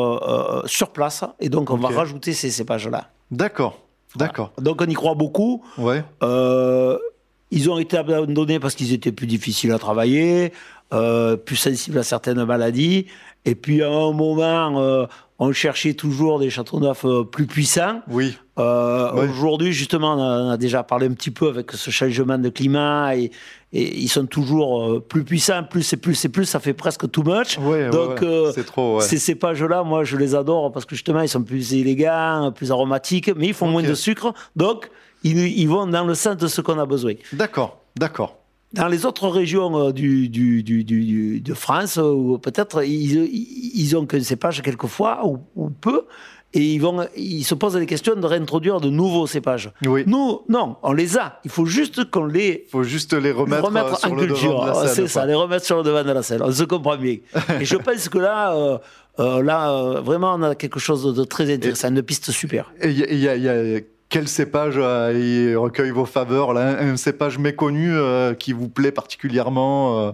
G: sur place et donc on va rajouter ces cépages-là.
B: D'accord. D'accord.
G: Donc on y croit beaucoup.
B: Ouais.
G: Euh, ils ont été abandonnés parce qu'ils étaient plus difficiles à travailler, euh, plus sensibles à certaines maladies. Et puis à un moment, euh, on cherchait toujours des châteaux neufs euh, plus puissants.
B: Oui.
G: Euh. Aujourd'hui, justement, on a, déjà parlé un petit peu avec ce changement de climat et, et ils sont toujours plus puissants. Plus c'est plus c'est plus, ça fait presque too much.
B: Ouais,
G: Donc,
B: ouais. c'est trop. Ouais.
G: Ces cépages-là, moi, je les adore parce que justement, ils sont plus élégants, plus aromatiques, mais ils font moins de sucre. Donc, ils, ils vont dans le sens de ce qu'on a besoin.
B: D'accord, d'accord.
G: Dans les autres régions euh, du, du, du- de France, euh, où peut-être ils, ils- ont qu'un cépage quelquefois ou, ou peu, et ils, vont, ils se posent des questions de réintroduire de nouveaux cépages.
B: Oui.
G: Nous, non, on les a. Il faut juste qu'on les
B: faut juste les remettre,
G: remettre
B: euh, sur
G: en
B: le devant
G: culture.
B: de la scène,
G: C'est ça, les remettre sur le devant de la scène. On se comprend bien. et je pense que là, euh, euh, là euh, vraiment, on a quelque chose de très intéressant, une piste super.
B: Et il y a, il y a- il y a- quel cépage euh, il recueille vos faveurs là un, un cépage méconnu euh, qui vous plaît particulièrement euh,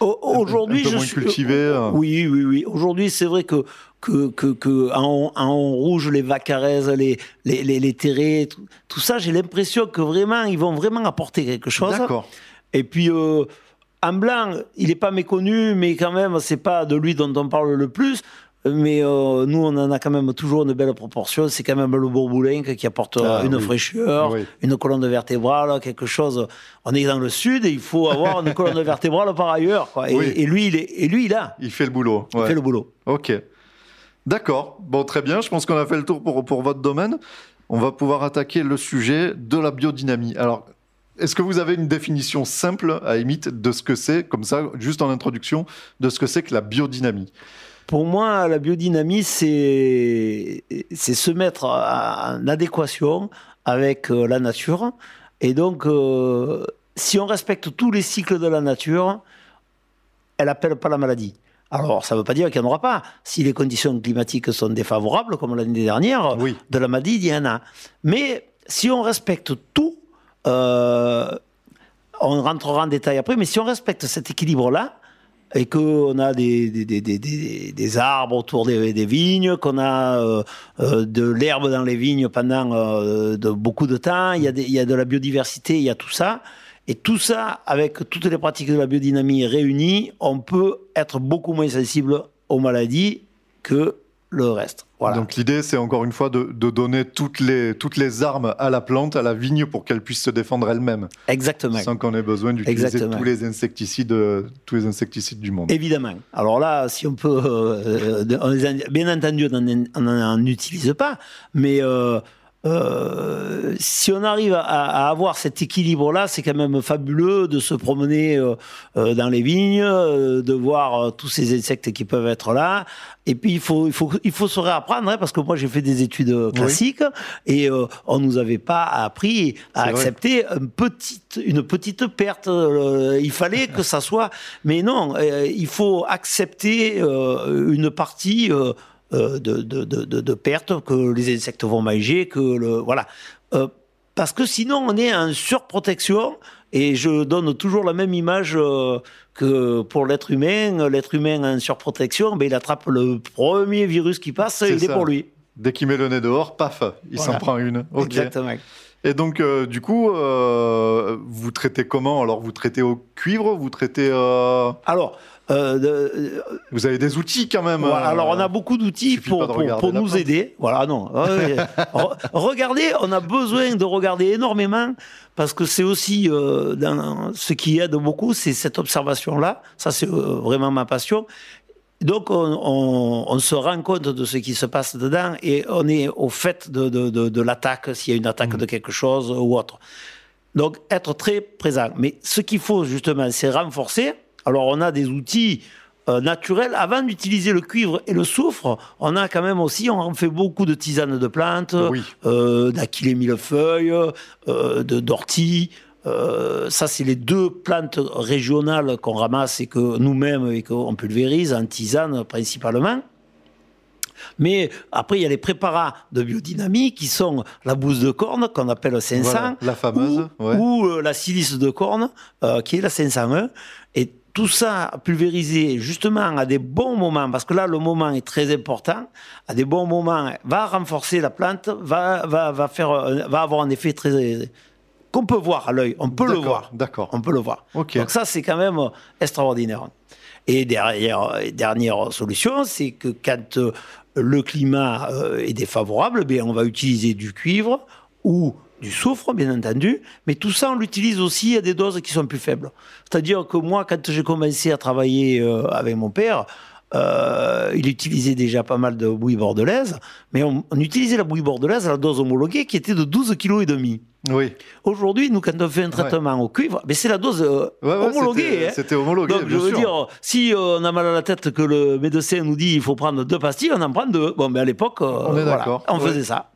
G: Au- Aujourd'hui, je
B: moins
G: suis-
B: cultivé.
G: Oui, oui, oui. Aujourd'hui, c'est vrai que que que, que en, en rouge, les vacarès, les les les, les terrets, tout, tout ça, j'ai l'impression que vraiment, ils vont vraiment apporter quelque chose.
B: D'accord.
G: Et puis en blanc, il n'est pas méconnu, mais quand même, c'est pas de lui dont on parle le plus. Mais euh, nous, on en a quand même toujours une belle proportion. C'est quand même le Bourboulinque qui apporte euh,
B: Ah,
G: une
B: oui.
G: fraîcheur,
B: Oui.
G: une colonne vertébrale, quelque chose. On est dans le sud et il faut avoir une colonne vertébrale par ailleurs. Quoi. Et,
B: Oui.
G: et lui, il est, et lui, il a.
B: Il fait le boulot.
G: Il fait le boulot.
B: Ok. D'accord. Bon, très bien. Je pense qu'on a fait le tour pour, pour votre domaine. On va pouvoir attaquer le sujet de la biodynamie. Alors, est-ce que vous avez une définition simple, à limite, de ce que c'est, comme ça, juste en introduction, de ce que c'est que la biodynamie?
G: Pour moi, la biodynamie, c'est se mettre en adéquation avec euh, la nature. Et donc, euh, si on respecte tous les cycles de la nature, elle appelle pas la maladie. Alors, ça ne veut pas dire qu'il n'y en aura pas. Si les conditions climatiques sont défavorables, comme l'année dernière,
B: Oui.
G: de la maladie, il y en a. Mais si on respecte tout, euh, on rentrera en détail après, mais si on respecte cet équilibre-là, et qu'on a des, des, des, des, des- arbres autour des, des vignes, qu'on a euh, euh, de l'herbe dans les vignes pendant euh, de, beaucoup de temps, il y, a il y a de la biodiversité, il y a tout ça. Et tout ça, avec toutes les pratiques de la biodynamie réunies, on peut être beaucoup moins sensible aux maladies que le reste. Voilà.
B: Donc l'idée, c'est encore une fois de, de donner toutes les, toutes les armes à la plante, à la vigne, pour qu'elle puisse se défendre elle-même,
G: Exactement.
B: sans qu'on ait besoin d'utiliser tous les insecticides, tous les insecticides du monde.
G: Évidemment. Alors là, si on peut, euh, euh, on les a- bien entendu, on n'en utilise pas, mais euh, euh, si on arrive à, à avoir cet équilibre-là, c'est quand même fabuleux de se promener euh, euh, dans les vignes, euh, de voir tous ces insectes qui peuvent être là. Et puis il faut, il faut, il faut se réapprendre, hein, parce que moi j'ai fait des études classiques et on nous avait pas appris à accepter une petite, une petite perte. Il fallait que ça soit, mais non, il faut accepter une partie de, de, de, de- de perte que les insectes vont manger, que le voilà. Euh, parce que sinon, on est en surprotection. Et je donne toujours la même image euh, que pour l'être humain. L'être humain en surprotection, ben, il attrape le premier virus qui passe,
B: C'est
G: il est pour lui.
B: Dès qu'il met le nez dehors, paf, il
G: Voilà.
B: s'en prend une.
G: Exactement.
B: Et donc, euh, du coup, euh, vous traitez comment? Alors, vous traitez au cuivre Vous traitez. euh,
G: Alors, euh, de-
B: Vous avez des outils quand même
G: Voilà,
B: euh,
G: alors on a beaucoup d'outils pour, nous aider. Voilà, non. Ouais, ouais. Re- regardez, on a besoin de regarder énormément parce que c'est aussi euh, dans, ce qui aide beaucoup, c'est cette observation-là. Ça, c'est euh, vraiment ma passion. Donc, on, on- on se rend compte de ce qui se passe dedans et on est au fait de, de, de, de l'attaque, s'il y a une attaque de quelque chose ou autre. Donc, être très présent. Mais ce qu'il faut justement, c'est renforcer. Alors, on a des outils euh, naturels. Avant d'utiliser le cuivre et le soufre, on a quand même aussi, on fait beaucoup de tisanes de plantes,
B: Oui.
G: euh, d'aquilée millefeuille, euh, de d'ortie. Euh, ça, c'est les deux plantes régionales qu'on ramasse et que nous-mêmes et qu'on pulvérise en tisane principalement. Mais après, il y a les préparats de biodynamie qui sont la bouse de corne, qu'on appelle 500,
B: Voilà, la fameuse,
G: ou,
B: ouais.
G: ou, euh, la silice de corne, qui est la 501. Et tout ça pulvérisé justement à des bons moments, parce que là, le moment est très important, à des bons moments, va renforcer la plante, va, va, va, faire, euh, va avoir un effet très, qu'on peut voir à l'œil. On peut le voir.
B: D'accord.
G: On peut le voir.
B: Ok.
G: Donc ça, c'est quand même euh, extraordinaire. Et derrière, et dernière solution, c'est que quand euh, le climat euh, est défavorable, bien, on va utiliser du cuivre ou du soufre, bien entendu, mais tout ça, on l'utilise aussi à des doses qui sont plus faibles. C'est-à-dire que moi, quand j'ai commencé à travailler euh, avec mon père, euh, il utilisait déjà pas mal de bouillie bordelaise, mais on, on utilisait la bouillie bordelaise à la dose homologuée qui était de 12 kg et demi.
B: Oui.
G: Aujourd'hui, nous, quand on fait un traitement au cuivre, mais c'est la dose euh,
B: Ouais, ouais,
G: homologuée.
B: c'était-
G: hein.
B: C'était homologué,
G: Donc, je veux
B: sûr.
G: dire, si euh, on a mal à la tête, que le médecin nous dit il faut prendre deux pastilles, on en prend deux. Bon, mais à l'époque,
B: On
G: voilà, faisait ça.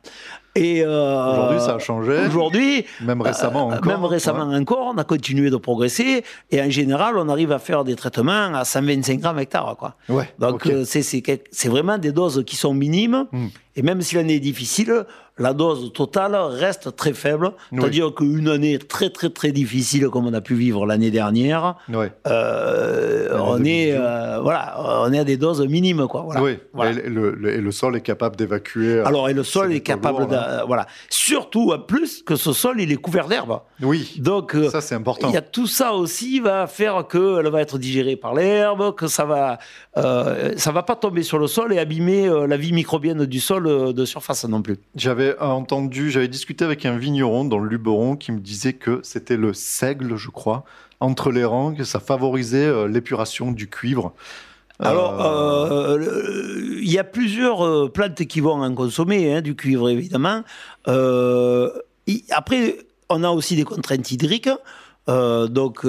G: Et euh,
B: Aujourd'hui, ça a changé.
G: Aujourd'hui,
B: Même récemment
G: euh,
B: encore.
G: même récemment encore, on a continué de progresser. Et en général, on arrive à faire des traitements à 125 grammes hectare. Quoi.
B: Ouais.
G: Donc, euh, c'est- vraiment des doses qui sont minimes.
B: Mm.
G: Et même si l'année est difficile, la dose totale reste très faible.
B: Oui.
G: C'est-à-dire qu'une année très, très, très difficile, comme on a pu vivre l'année dernière, euh,
B: L'année
G: on, est,
B: 2012.
G: euh, voilà, on est à des doses minimes. Quoi. Voilà.
B: Oui.
G: Voilà.
B: Et, le, le- et le sol est capable d'évacuer. euh,
G: Alors, et le sol est capable de. Voilà. Surtout, en plus, que ce sol, il est couvert d'herbe.
B: Oui.
G: Donc,
B: Ça, c'est important.
G: il y a tout ça aussi va faire qu'elle va être digérée par l'herbe, que ça va, euh, ça va pas tomber sur le sol et abîmer la vie microbienne du sol de surface non plus.
B: J'avais entendu, j'avais discuté avec un vigneron dans le Luberon qui me disait que c'était le seigle, je crois, entre les rangs, que ça favorisait euh, l'épuration du cuivre.
G: Alors,
B: Euh,
G: euh, il y a plusieurs plantes qui vont en consommer, hein, du cuivre évidemment. Euh, après, on a aussi des contraintes hydriques. Euh, donc,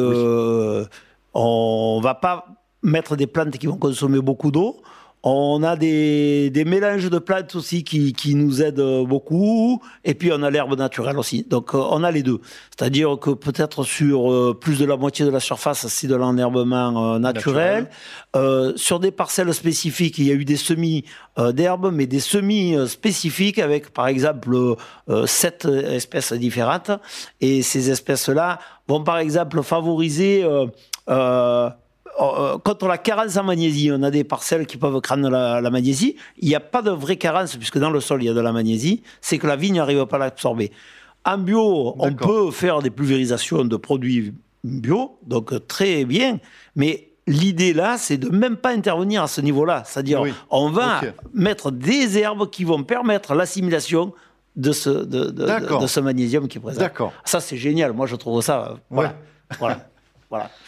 G: on va pas mettre des plantes qui vont consommer beaucoup d'eau. On a des, des mélanges de plantes aussi qui, qui nous aident beaucoup. Et puis, on a l'herbe naturelle aussi. Donc, euh, on a les deux. C'est-à-dire que peut-être sur euh, plus de la moitié de la surface, c'est de l'enherbement euh, naturel. Euh, sur des parcelles spécifiques, il y a eu des semis euh, d'herbes, mais des semis euh, spécifiques avec, par exemple, euh, euh, sept espèces différentes. Et ces espèces-là vont, par exemple, favoriser euh, euh, euh, contre la carence en magnésie. On a des parcelles qui peuvent craindre la, la magnésie. Il n'y a pas de vraie carence, puisque dans le sol, il y a de la magnésie. C'est que la vigne n'arrive pas à l'absorber. En bio, on peut faire des pulvérisations de produits bio, donc euh, très bien, mais l'idée là, c'est de même pas intervenir à ce niveau-là. C'est-à-dire,
B: Oui.
G: on va mettre des herbes qui vont permettre l'assimilation de ce, de, de- de,
B: D'accord.
G: de ce magnésium qui est présent.
B: D'accord.
G: Ça, c'est génial. Moi, je trouve ça. euh, Voilà.
B: Ouais.
G: voilà. voilà.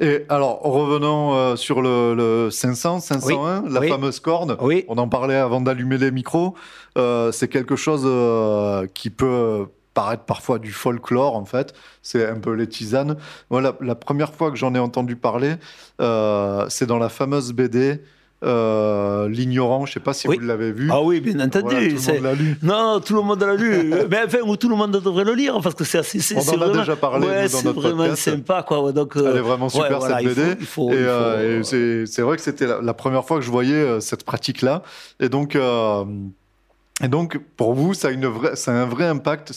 B: Et alors, revenons euh, sur le, le 500, 501, la
G: oui.
B: fameuse corne.
G: Oui.
B: On en parlait avant d'allumer les micros. Euh, c'est quelque chose euh, qui peut paraître parfois du folklore, en fait. C'est un peu les tisanes. Voilà, la première fois que j'en ai entendu parler, euh, c'est dans la fameuse BD euh, L'ignorant. Je ne sais pas si
G: Oui.
B: vous l'avez vu.
G: Ah oui, bien entendu.
B: Voilà, tout le monde l'a lu.
G: Non, tout le monde l'a lu. Mais enfin, ou tout le monde devrait le lire parce que c'est assez.
B: On en
G: c'est
B: a
G: vraiment-
B: déjà parlé,
G: Ouais,
B: dans
G: c'est
B: notre
G: vraiment
B: podcast.
G: sympa, quoi. Donc, euh,
B: Elle est vraiment super
G: ouais, voilà,
B: cette
G: il faut-
B: BD.
G: il faut-
B: et
G: il faut-
B: euh, et c'est vrai que c'était la, la première fois que je voyais euh, cette pratique-là. Et donc, euh, et donc, pour vous, ça a, une vraie, ça a un vrai impact.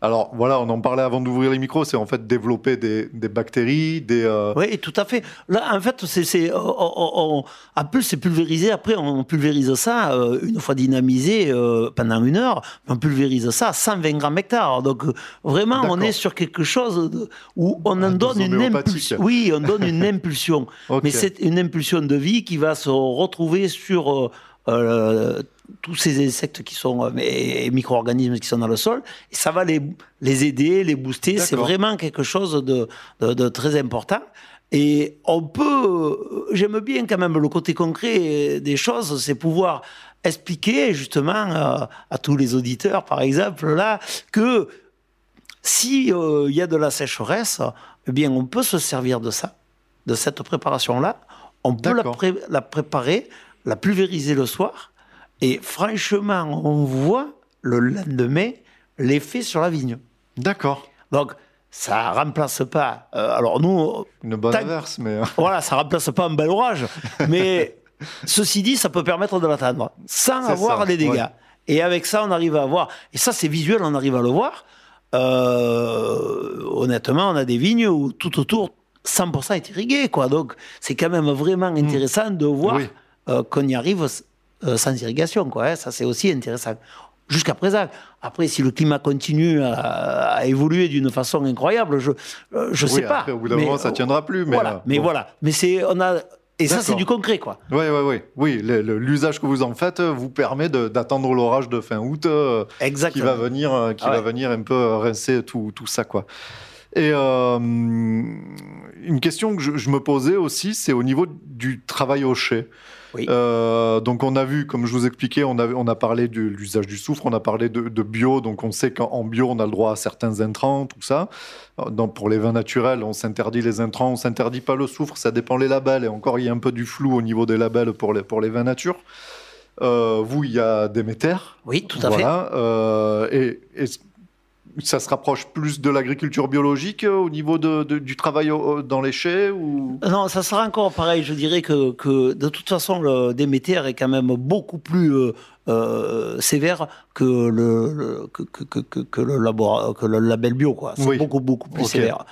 B: Alors, voilà, on en parlait avant d'ouvrir les micros. C'est en fait développer des, des bactéries, des. euh,
G: Oui, tout à fait. Là, en fait, c'est, on- on- on- en plus, c'est pulvérisé. Après, on pulvérise ça euh, une fois dynamisé euh, pendant une heure. On pulvérise ça à 120 grammes hectare. Donc, vraiment, on est sur quelque chose de- où on en donne une impulsion. Oui, on donne une impulsion. Mais c'est une impulsion de vie qui va se retrouver sur euh, tous ces insectes qui sont euh, et micro-organismes qui sont dans le sol. Et ça va les, les aider, les booster. C'est vraiment quelque chose de, de- de très important. Et on peut, j'aime bien quand même le côté concret des choses, c'est pouvoir expliquer justement euh, à tous les auditeurs, par exemple, là, que si euh, il y a de la sécheresse, eh bien, on peut se servir de ça, de cette préparation-là. On peut la, pré- la préparer, la pulvériser le soir, et franchement, on voit le lendemain l'effet sur la vigne.
B: D'accord.
G: Donc, ça remplace pas. euh, alors nous,
B: Une bonne averse, mais. euh,
G: voilà, ça remplace pas un bel orage, mais ceci dit, ça peut permettre de l'attendre sans avoir
B: ça,
G: les dégâts.
B: ouais.
G: Et avec ça, on arrive à voir. Et ça, c'est visuel, on arrive à le voir. Euh, honnêtement, on a des vignes où tout autour, 100% est irrigué, quoi. Donc, c'est quand même vraiment intéressant de voir
B: Oui.
G: euh, qu'on y arrive euh, sans irrigation, quoi. hein. Ça, c'est aussi intéressant. jusqu'à présent. Après, si le climat continue à, à évoluer d'une façon incroyable, je euh, je sais
B: Oui,
G: pas.
B: après, au bout d'un moment, ça
G: euh,
B: tiendra plus. Mais,
G: voilà, mais
B: bon.
G: voilà. Mais c'est on a et ça c'est du concret quoi.
B: Oui, oui, oui. Oui, l'usage que vous en faites vous permet d'attendre l'orage de fin août euh, qui va venir, euh, qui
G: Ah
B: va venir un peu rincer tout, tout ça, quoi. Et euh, une question que je, je me posais aussi, c'est au niveau du travail au chai.
G: Oui.
B: Euh, donc on a vu, comme je vous expliquais, on a, on a parlé de l'usage du soufre, on a parlé de, de bio, donc on sait qu'en en bio on a le droit à certains intrants, tout ça. Euh, Donc pour les vins naturels, on s'interdit les intrants, on s'interdit pas le soufre, ça dépend les labels. Et encore, il y a un peu du flou au niveau des labels pour les, pour les vins nature. Euh, vous, il y a Déméter.
G: Oui, tout à fait.
B: Euh, et ça se rapproche plus de l'agriculture biologique euh, au niveau de, de- du travail au- dans les chais ou...
G: Non, ça sera encore pareil. Je dirais que, que de toute façon, le Déméter est quand même beaucoup plus euh, euh, sévère que le, le- que, que, que, que- que le labora- que le label bio. quoi. C'est
B: Oui.
G: beaucoup, beaucoup plus sévère,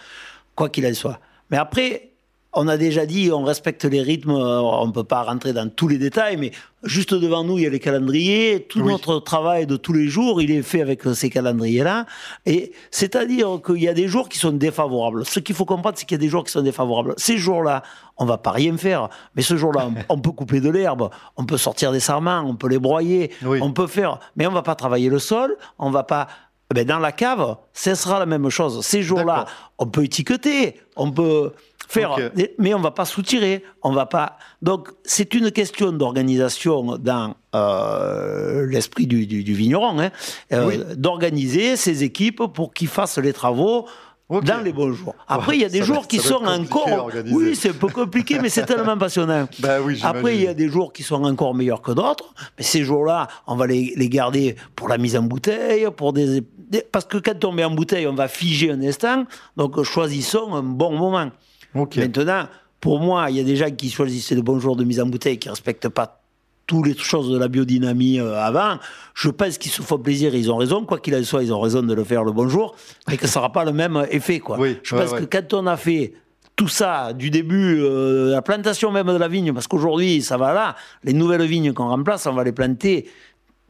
G: quoi qu'il en soit. Mais après, on a déjà dit, on respecte les rythmes, euh, on ne peut pas rentrer dans tous les détails, mais juste devant nous, il y a les calendriers. Tout
B: Oui.
G: notre travail de tous les jours, il est fait avec euh, ces calendriers-là. Et c'est-à-dire qu'il y a des jours qui sont défavorables. Ce qu'il faut comprendre, c'est qu'il y a des jours qui sont défavorables. Ces jours-là, on va pas rien faire. Mais ce jour-là, on, peut couper de l'herbe, on peut sortir des sarments, on peut les broyer,
B: Oui.
G: on peut faire. Mais on va pas travailler le sol, on va pas. Ben dans la cave, ce sera la même chose. Ces jours-là, on peut étiqueter, on peut faire, des- mais on va pas soutirer, on va pas. Donc c'est une question d'organisation dans euh, l'esprit du, du- du vigneron, hein, euh,
B: Oui.
G: d'organiser ses équipes pour qu'ils fassent les travaux. Dans les bons jours. Après, il y a des
B: va-
G: jours qui sont encore. Oui, c'est un peu compliqué, mais c'est tellement passionnant.
B: Ben oui,
G: Après, il y a des jours qui sont encore meilleurs que d'autres, mais ces jours-là, on va les, les garder pour la mise en bouteille, pour des, des- parce que quand on met en bouteille, on va figer un instant, donc choisissons un bon moment. Maintenant, pour moi, il y a des gens qui choisissaient de bons jours de mise en bouteille, qui ne respectent pas toutes les choses de la biodynamie euh, avant. Je pense qu'ils se font plaisir, et ils ont raison. Quoi qu'il en soit, ils ont raison de le faire le bon jour, mais que ça n'aura pas le même effet. Quoi.
B: Oui,
G: Je
B: ouais,
G: pense
B: ouais.
G: que quand on a fait tout ça du début, euh, la plantation même de la vigne, parce qu'aujourd'hui, ça va là, les nouvelles vignes qu'on remplace, on va les planter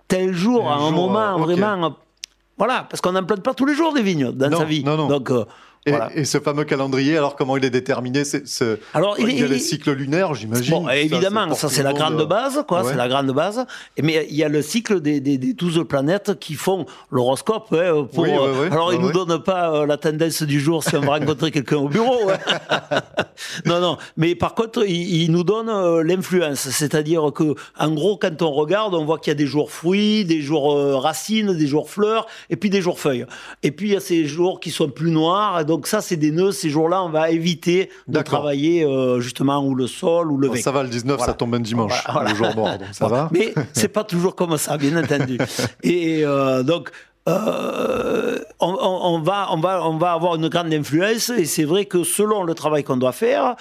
G: tel jour,
B: Un
G: à un
B: jour,
G: moment
B: euh,
G: vraiment. euh, voilà, parce qu'on n'en plante pas tous les jours des vignes dans
B: Non,
G: sa vie.
B: non, non.
G: Donc, euh,
B: Et,
G: voilà.
B: et ce fameux calendrier, alors comment il est déterminé c'est, c'est-
G: Alors, il
B: il y a
G: est-
B: les
G: il-
B: cycles lunaires, j'imagine.
G: Bon, évidemment, ça c'est la grande base, quoi.
B: ouais.
G: C'est la grande base. Mais il y a le cycle des, des, des 12 planètes qui font l'horoscope. hein, pour,
B: Oui,
G: alors, ils
B: Ouais,
G: nous donnent pas euh, la tendance du jour si on va rencontrer quelqu'un au bureau. hein. non, non. Mais par contre, ils, ils nous donnent euh, l'influence. C'est-à-dire que, en gros, quand on regarde, on voit qu'il y a des jours fruits, des jours euh, racines, des jours fleurs, et puis des jours feuilles. Et puis il y a ces jours qui sont plus noirs. Et donc ça, c'est des nœuds. Ces jours-là, on va éviter de travailler euh, justement ou le sol ou le vec.
B: ça va, le 19,
G: Voilà.
B: ça tombe un dimanche,
G: Voilà,
B: le jour noir, donc ça va.
G: Mais c'est pas toujours comme ça, bien entendu. Et euh, donc. euh, on, on- on va, on, va, on va avoir une grande influence et c'est vrai que selon le travail qu'on doit faire,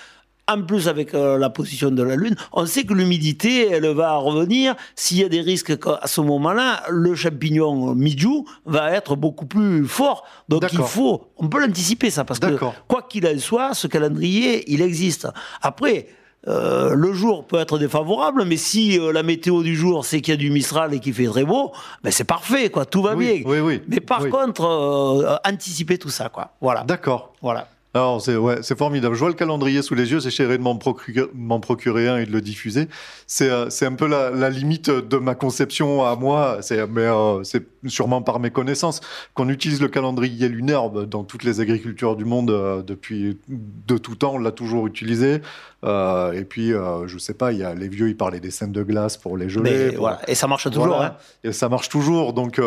G: en plus avec euh, la position de la Lune, on sait que l'humidité, elle va revenir. S'il y a des risques qu'à ce moment-là, le champignon midjou va être beaucoup plus fort. Donc il faut, on peut l'anticiper ça, parce que quoi qu'il en soit, ce calendrier, il existe. Après, euh, le jour peut être défavorable, mais si euh, la météo du jour c'est qu'il y a du Mistral et qu'il fait très beau, ben c'est parfait, quoi, tout va
B: Oui,
G: bien.
B: oui, oui,
G: Mais par contre, euh, anticiper tout ça, quoi. Voilà.
B: D'accord.
G: Voilà.
B: Alors, c'est ouais, c'est formidable. Je vois le calendrier sous les yeux, j'essaierai de m'en procurer, un et de le diffuser. C'est euh, c'est un peu la, la limite de ma conception à moi, c'est mais euh, c'est sûrement par mes connaissances qu'on utilise le calendrier lunaire bah, dans toutes les agricultures du monde euh, depuis de tout temps, on l'a toujours utilisé. Euh, et puis, je sais pas, y a les vieux, ils parlaient des scènes de glace pour les geler.
G: Mais
B: pour-
G: voilà. Et ça marche toujours.
B: Voilà.
G: hein.
B: Et ça marche toujours. Donc,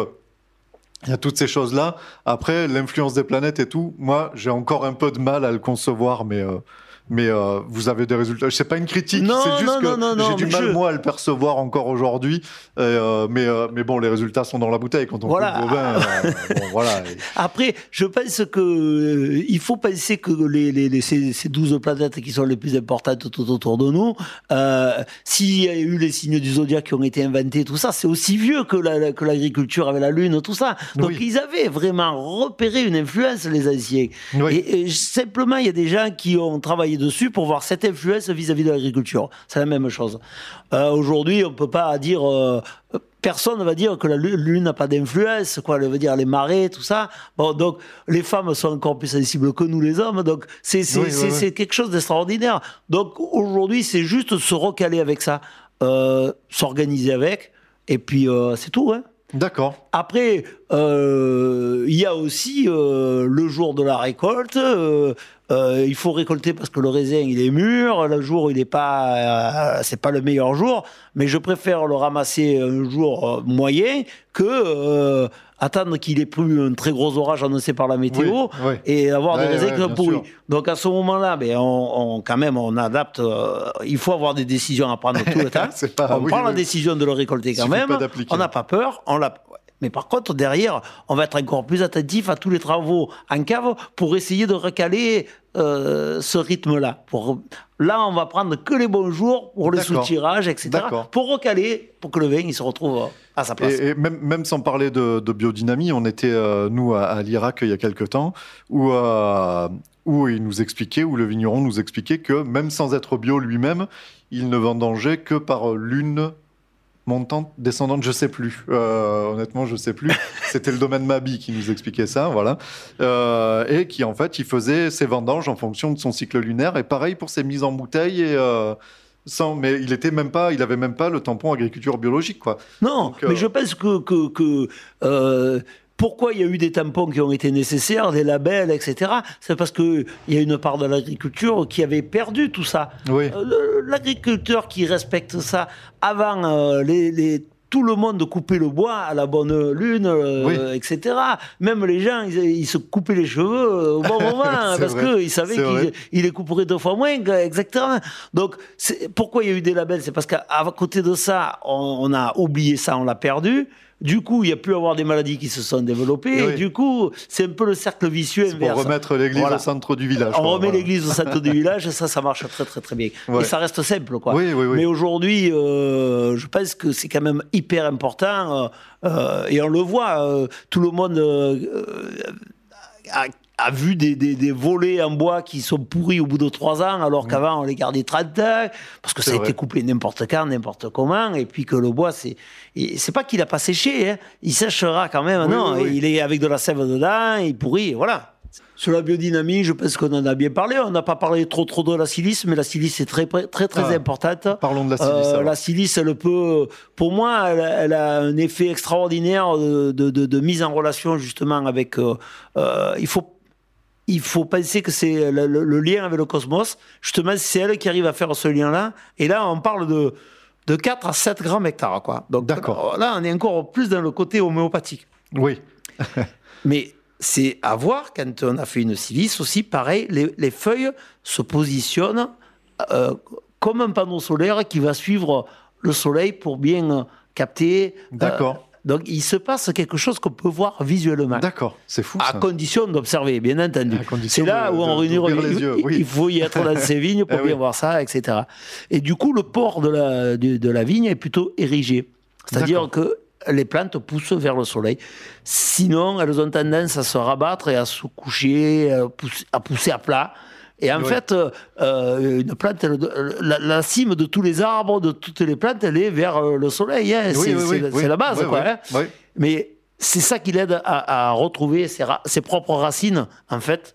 B: il y a toutes ces choses-là. Après, l'influence des planètes et tout, moi, j'ai encore un peu de mal à le concevoir, mais, euh, mais euh, vous avez des résultats. C'est pas une critique,
G: Non,
B: c'est juste
G: non,
B: que
G: non, non, non,
B: j'ai du mal,
G: je-
B: moi, à le percevoir encore aujourd'hui. Euh, mais, euh, mais bon, les résultats sont dans la bouteille quand on
G: Voilà.
B: coupe vin. bon, voilà.
G: Après, je pense que il faut penser que les, les, les- ces, ces 12 planètes qui sont les plus importantes tout autour de nous, s'il y a eu les signes du zodiaque qui ont été inventés, tout ça, c'est aussi vieux que la- que l'agriculture avec la Lune, tout ça. Donc
B: Oui.
G: ils avaient vraiment repéré une influence, les anciens.
B: Oui.
G: Et, et simplement, il y a des gens qui ont travaillé dessus pour voir cette influence vis-à-vis de l'agriculture. C'est la même chose. Euh, Aujourd'hui, on peut pas dire. euh, Personne ne va dire que la lu- lune n'a pas d'influence, quoi. Elle veut dire les marées, tout ça. Bon, donc les femmes sont encore plus sensibles que nous les hommes, donc c'est c'est
B: Oui, oui,
G: quelque chose d'extraordinaire. Donc aujourd'hui, c'est juste se recaler avec ça, euh, s'organiser avec, et puis c'est tout. Hein.
B: D'accord.
G: Après, y a aussi euh, le jour de la récolte. euh, euh, il faut récolter parce que le raisin il est mûr. Le jour il n'est pas, euh, c'est pas le meilleur jour. Mais je préfère le ramasser un jour moyen que euh, attendre qu'il ait plu un très gros orage annoncé par la météo
B: Oui, oui.
G: et avoir
B: Ouais,
G: des raisins
B: ouais,
G: qui sont
B: bien
G: pourris. Donc à ce moment-là, ben on, on- quand même on adapte. il faut avoir des décisions à prendre tout le temps.
B: Pas-
G: on
B: oui,
G: prend la décision de le récolter quand même. On n'a pas peur. On l'a. Mais par contre, derrière, on va être encore plus attentif à tous les travaux en cave pour essayer de recaler euh, ce rythme-là. Pour... Là, on va prendre que les bons jours pour le soutirage, etc. Pour recaler, pour que le vin il se retrouve à sa place.
B: Et, et même, même sans parler de, de biodynamie, on était, euh, nous, à, à l'Irak il y a quelques temps, où, euh, où il nous expliquait, où le vigneron nous expliquait que même sans être bio lui-même, il ne vendangeait que par lune montante, descendante, je sais plus. Euh, honnêtement, je sais plus. C'était le domaine Mabi qui nous expliquait ça, voilà. Euh, et qui, en fait, il faisait ses vendanges en fonction de son cycle lunaire. Et pareil pour ses mises en bouteille et... euh, sans, mais il était même pas, il avait même pas le tampon agriculture biologique, quoi.
G: Non,
B: Donc,
G: mais je pense que, que, que, pourquoi il y a eu des tampons qui ont été nécessaires, des labels, etc. C'est parce qu'il y a une part de l'agriculture qui avait perdu tout ça.
B: Oui.
G: Euh, L'agriculteur qui respecte ça, avant euh, les, les- tout le monde coupait le bois à la bonne lune, euh,
B: Oui.
G: etc. Même les gens, ils, ils se coupaient les cheveux au bon moment, parce qu'ils savaient qu'ils ils les couperaient deux fois moins, exactement. Donc, pourquoi il y a eu des labels? C'est parce qu'à côté de ça, on, on a oublié ça, on l'a perdu. Du coup, il n'y a plus à avoir des maladies qui se sont développées.
B: Oui.
G: Et du coup, c'est un peu le cercle vicieux
B: C'est pour
G: inverse.
B: remettre l'église
G: Voilà.
B: au centre du village.
G: On
B: quoi,
G: remet
B: voilà.
G: l'église au centre du village et ça, ça marche très très très bien.
B: Ouais.
G: Et ça reste simple, quoi.
B: Oui, oui, oui.
G: Mais aujourd'hui, euh, je pense que c'est quand même hyper important euh, euh, et on le voit. euh, tout le monde a, vu des, des, des volets en bois qui sont pourris au bout de trois ans, alors qu'avant on les gardait 30 ans, parce que ça a
B: vrai.
G: été coupé n'importe quand, n'importe comment, et puis que le bois, c'est c'est pas qu'il a pas séché, hein, il séchera quand même,
B: Oui,
G: non,
B: oui, oui.
G: il est avec de la sève dedans, il pourrit, voilà. Sur la biodynamie, je pense qu'on en a bien parlé. On n'a pas parlé trop trop de la silice, mais la silice est très très très,
B: Ah.
G: importante.
B: Parlons de la silice.
G: Euh, la silice, elle peut, pour moi, elle, elle a un effet extraordinaire de, de- de- de mise en relation justement avec. euh, euh, il faut. Il faut penser que c'est le, le- le lien avec le cosmos. Justement, c'est elle qui arrive à faire ce lien-là. Et là, on parle de, de 4 à 7 grammes hectares. Quoi. Donc
B: D'accord.
G: Là, on est encore plus dans le côté homéopathique.
B: Oui.
G: Mais c'est à voir quand on a fait une silice aussi, pareil, les, les feuilles se positionnent euh, comme un panneau solaire qui va suivre le soleil pour bien euh, capter. euh,
B: D'accord.
G: Donc il se passe quelque chose qu'on peut voir visuellement.
B: D'accord. C'est fou.
G: À
B: ça.
G: condition d'observer, bien entendu. C'est là
B: de-
G: où on réunit.
B: les
G: il-
B: yeux,
G: il,
B: oui.
G: il faut y être dans ces vignes pour
B: Eh
G: bien
B: oui.
G: voir ça, etc. Et du coup, le port de la, de, de la vigne est plutôt érigé. C'est-à-dire que les plantes poussent vers le soleil. Sinon, elles ont tendance à se rabattre et à se coucher, à pousser à, pousser à plat. Et en
B: Oui.
G: fait, euh, euh, une plante, elle- la, la cime de tous les arbres, de toutes les plantes, elle est vers euh, le soleil. hein.
B: Oui,
G: c'est
B: oui,
G: c'est
B: oui,
G: la-
B: oui.
G: c'est la base, quoi.
B: oui.
G: hein. Mais c'est ça qui l'aide à, à retrouver ses, propres racines, en fait.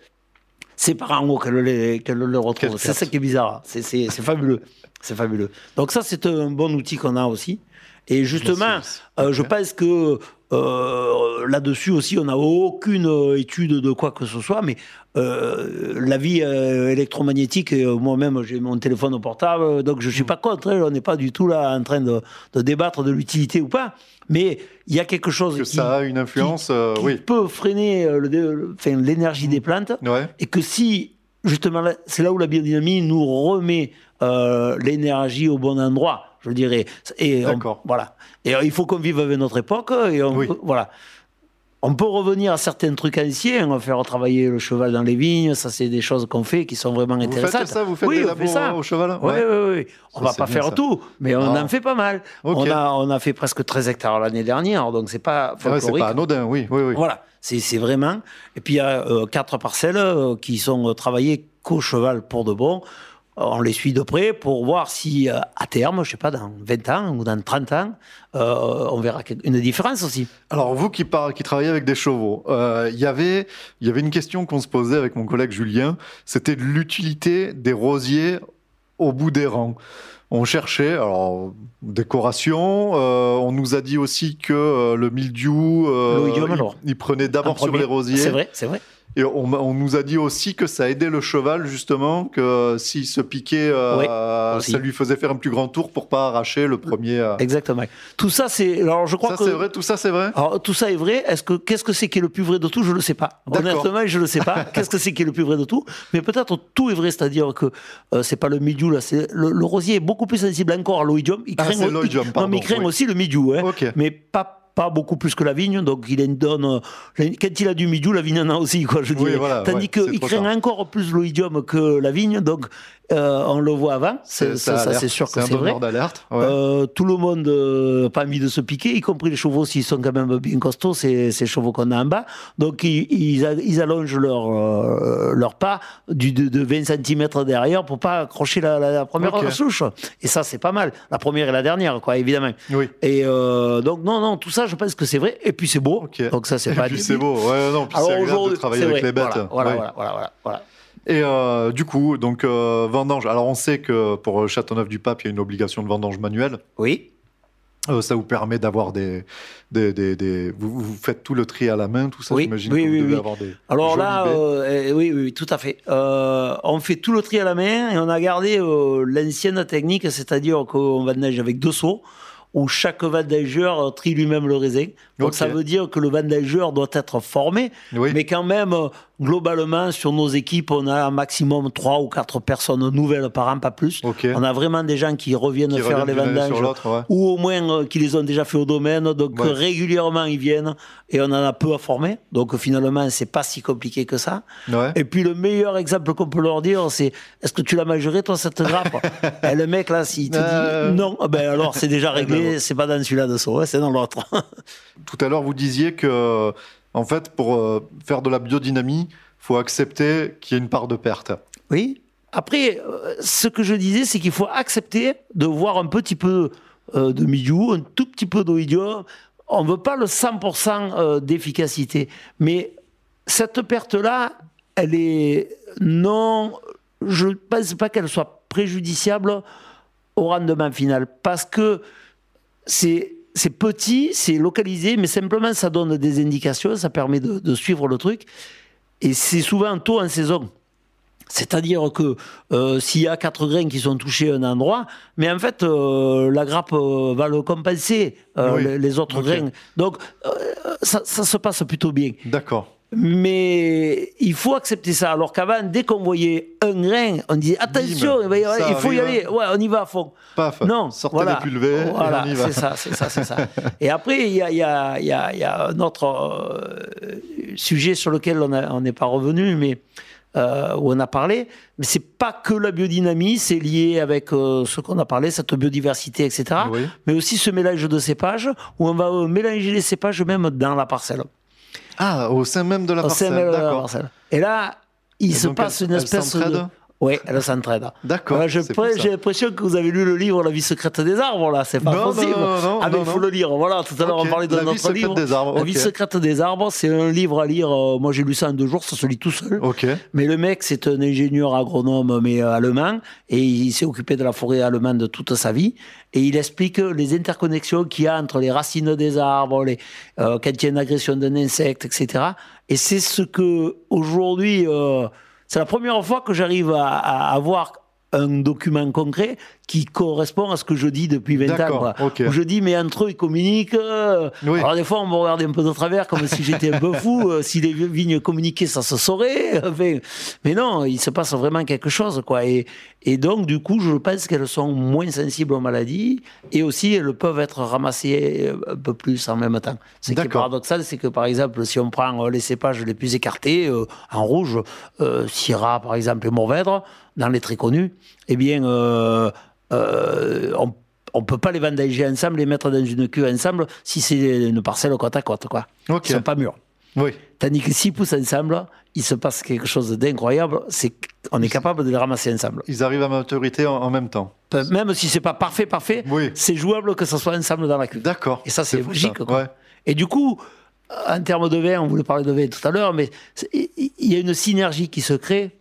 G: C'est par en haut qu'elle les, qu'elle le retrouve. C'est ça qui est bizarre. C'est fabuleux. C'est fabuleux. Donc ça, c'est un bon outil qu'on a aussi. Et justement, euh, je pense que euh, là-dessus aussi, on n'a aucune euh, étude de quoi que ce soit, mais euh, la vie électromagnétique, moi-même, j'ai mon téléphone portable, donc je ne
B: Mm.
G: suis pas contre. hein, on n'est pas du tout là en train de, de débattre de l'utilité ou pas, mais il y a quelque chose
B: Que
G: qui,
B: ça a une influence.
G: qui
B: oui.
G: peut freiner le l'énergie des plantes
B: Ouais.
G: et que si, justement, c'est là où la biodynamie nous remet l'énergie au bon endroit, je dirais. Et on- voilà. Et euh, il faut qu'on vive avec notre époque. Et on
B: Oui.
G: voilà. On peut revenir à certains trucs anciens, on va faire travailler le cheval dans les vignes, ça c'est des choses qu'on fait qui sont vraiment
B: Vous
G: intéressantes.
B: faites ça Vous faites
G: oui,
B: des
G: on fait ça.
B: au cheval?
G: Oui,
B: Ouais.
G: oui, oui. On
B: Ça,
G: va pas faire
B: ça.
G: tout, mais on
B: Ah.
G: en fait pas mal. On, a, on a fait presque 13 hectares l'année dernière, donc c'est pas
B: Ouais, c'est
G: folklorique.
B: pas anodin, oui, oui, oui.
G: Voilà, c'est c'est vraiment. Et puis il y a euh, quatre parcelles euh, qui sont euh, travaillées qu'au cheval pour de bon. On les suit de près pour voir si, euh, à terme, je sais pas, dans 20 ans ou dans 30 ans, euh, on verra une différence aussi.
B: Alors vous qui, par- qui travaillez avec des chevaux, euh, il y avait- il y avait une question qu'on se posait avec mon collègue Julien, c'était de l'utilité des rosiers au bout des rangs. On cherchait, alors, décoration, on nous a dit aussi que le mildiou, il, il prenait
G: En
B: d'abord sur les rosiers.
G: C'est vrai, c'est vrai.
B: Et on, on nous a dit aussi que ça aidait le cheval, justement, que s'il se piquait, euh,
G: Oui,
B: ça lui faisait faire un plus grand tour pour pas arracher le premier. euh.
G: Exactement. Tout ça, c'est. Alors, je crois
B: Ça,
G: que.
B: c'est vrai, tout ça, c'est vrai?
G: Alors, tout ça est vrai. Est-ce que qu'est-ce que c'est qui est le plus vrai de tout? Je ne le sais pas. Honnêtement, je ne le sais pas. qu'est-ce que c'est qui est le plus vrai de tout? Mais peut-être tout est vrai, c'est-à-dire que euh, c'est pas le midiou là, c'est le, le rosier est beaucoup plus sensible encore à l'oïdium. Il
B: Ah,
G: craint
B: c'est
G: au-
B: l'oïdium,
G: il-
B: pardon,
G: Non, mais il craint
B: oui.
G: aussi le midiou, hein.
B: Ok.
G: mais pas pas beaucoup plus que la vigne. Donc il en donne. euh, quand il a du midiou, la vigne en a aussi, quoi. Je
B: Oui,
G: dirais.
B: voilà,
G: Tandis
B: ouais,
G: qu'il craint encore plus l'oïdium que la vigne. Donc euh, on le voit avant. C'est- ça, c'est sûr que c'est vrai.
B: d'alerte. ouais.
G: Euh, tout le monde n'a pas envie de se piquer, y compris les chevaux s'ils sont quand même bien costauds, ces, ces chevaux qu'on a en bas. Donc ils, allongent leur, euh, leur pas du, de, de 20 cm derrière pour pas accrocher la, la- la première souche. Et ça, c'est pas mal. La première et la dernière, quoi, évidemment.
B: Oui.
G: Et euh, donc, non, non, tout ça, je pense que c'est vrai. Et puis c'est beau. Donc ça, c'est
B: Et
G: pas
B: puis
G: débile.
B: c'est beau, ouais, non, puis c'est
G: Alors
B: agréable de travailler avec
G: vrai.
B: les bêtes.
G: Voilà, voilà,
B: Ouais.
G: voilà, voilà, voilà, voilà.
B: Et euh, du coup, donc euh, vendange. Alors on sait que pour Châteauneuf-du-Pape, il y a une obligation de vendange manuelle.
G: Oui.
B: Euh, ça vous permet d'avoir des, des, des, des- Vous, vous faites tout le tri à la main, tout ça.
G: Oui,
B: J'imagine
G: oui,
B: que vous
G: oui,
B: devez
G: oui.
B: avoir des.
G: Alors là, euh, eh, oui, oui, tout à fait. Euh, on fait tout le tri à la main et on a gardé l'ancienne technique, c'est-à-dire qu'on vendange avec deux seaux, où chaque vendageur euh, trie lui-même le raisin. Donc ça veut dire que le vendageur doit être formé,
B: Oui.
G: mais quand même, euh, globalement, sur nos équipes, on a un maximum trois ou quatre personnes nouvelles par an, pas plus. On a vraiment des gens qui reviennent
B: Qui
G: faire les vendanges
B: ouais.
G: ou au moins euh, qui les ont déjà fait au domaine. Donc
B: Ouais.
G: euh, régulièrement ils viennent et on en a peu à former. Donc euh, finalement c'est pas si compliqué que ça.
B: Ouais.
G: Et puis le meilleur exemple qu'on peut leur dire c'est est-ce que tu l'as mangeré toi cette grappe? Et le mec là s'il te
B: Euh.
G: dit non, ben alors c'est déjà
B: ben
G: réglé, c'est pas dans celui-là de hein, c'est dans l'autre.
B: Tout à l'heure, vous disiez que, en fait, pour euh, faire de la biodynamie, faut accepter qu'il y ait une part de perte.
G: Oui. Après, euh, ce que je disais, c'est qu'il faut accepter de voir un petit peu euh, de milieu, un tout petit peu d'oïdium. On ne veut pas le 100% euh, d'efficacité. Mais cette perte-là, elle est non. Je ne pense pas qu'elle soit préjudiciable au rendement final. Parce que c'est. C'est petit, c'est localisé, mais simplement ça donne des indications, ça permet de, de suivre le truc. Et c'est souvent tôt en saison. C'est-à-dire que euh, s'il y a quatre grains qui sont touchés à un endroit, mais en fait, euh, la grappe euh, va le compenser,
B: Oui.
G: les, les autres
B: Ok.
G: grains. Donc, ça, ça se passe plutôt bien.
B: D'accord.
G: Mais il faut accepter ça. Alors qu'avant, dès qu'on voyait un grain, on disait attention,
B: Bim,
G: il, faut y aller. Ouais, on y va à fond.
B: Paf.
G: Non,
B: Sortez
G: voilà.
B: les pulvés
G: Voilà,
B: et on y va.
G: c'est ça, c'est ça, c'est ça. Et après, il y a, y, a, il y, a, il y a un autre euh, sujet sur lequel on n'est pas revenu, mais euh, où on a parlé. Mais c'est pas que la biodynamie, c'est lié avec euh, ce qu'on a parlé, cette biodiversité, etc.
B: Oui.
G: Mais aussi ce mélange de cépages, où on va mélanger les cépages même dans la parcelle.
B: Ah, au sein même de la
G: Au sein
B: parcelle.
G: même de la
B: D'accord.
G: parcelle. Et là, il
B: Et
G: se passe une espèce de. Oui, elles s'entraident.
B: D'accord.
G: J'ai l'impression que vous avez lu le livre La vie secrète des arbres, là, c'est pas
B: Non, non,
G: possible.
B: non, non,
G: ah, mais il faut le lire. Voilà, tout à l'heure, on parlait de
B: La vie
G: notre
B: secrète
G: livre.
B: des arbres,
G: La vie secrète des arbres, c'est un livre à lire. euh, moi, j'ai lu ça en deux jours, ça se lit tout seul.
B: Ok.
G: Mais le mec, c'est un ingénieur agronome, mais euh, allemand, et il s'est occupé de la forêt allemande toute sa vie. Et il explique les interconnexions qu'il y a entre les racines des arbres, les, euh, quand il y a une agression d'un insecte, etc. Et c'est ce que, aujourd'hui, euh, c'est la première fois que j'arrive à, à avoir un document concret qui correspond à ce que je dis depuis 20 ans. Où je dis, mais entre eux, ils communiquent. euh,
B: Oui.
G: Alors, des fois, on me regardait un peu de travers, comme si j'étais un peu fou. euh, si les vignes communiquaient, ça se saurait. Mais non, il se passe vraiment quelque chose, quoi. Et, et donc, du coup, je pense qu'elles sont moins sensibles aux maladies et aussi, elles peuvent être ramassées un peu plus en même temps. Ce qui est paradoxal, c'est que, par exemple, si on prend euh, les cépages les plus écartés, euh, en rouge, euh, Syrah, par exemple, et Mourvèdre, dans les très connus, eh bien, euh, euh, on on peut pas les vendager ensemble, les mettre dans une queue ensemble si c'est une parcelle côte à côte, quoi.
B: Ok.
G: Ils sont pas mûrs.
B: Oui.
G: Tandis que s'ils poussent ensemble, il se passe quelque chose d'incroyable. C'est qu'on est capable de les ramasser ensemble.
B: Ils arrivent à maturité en, en même temps.
G: Même si c'est pas parfait, parfait,
B: Oui.
G: c'est jouable que ça soit ensemble dans la cuve.
B: D'accord.
G: Et ça, c'est logique, quoi.
B: Ouais.
G: Et du coup, en termes de vin, on voulait parler de vin tout à l'heure, mais il y a une synergie qui se crée.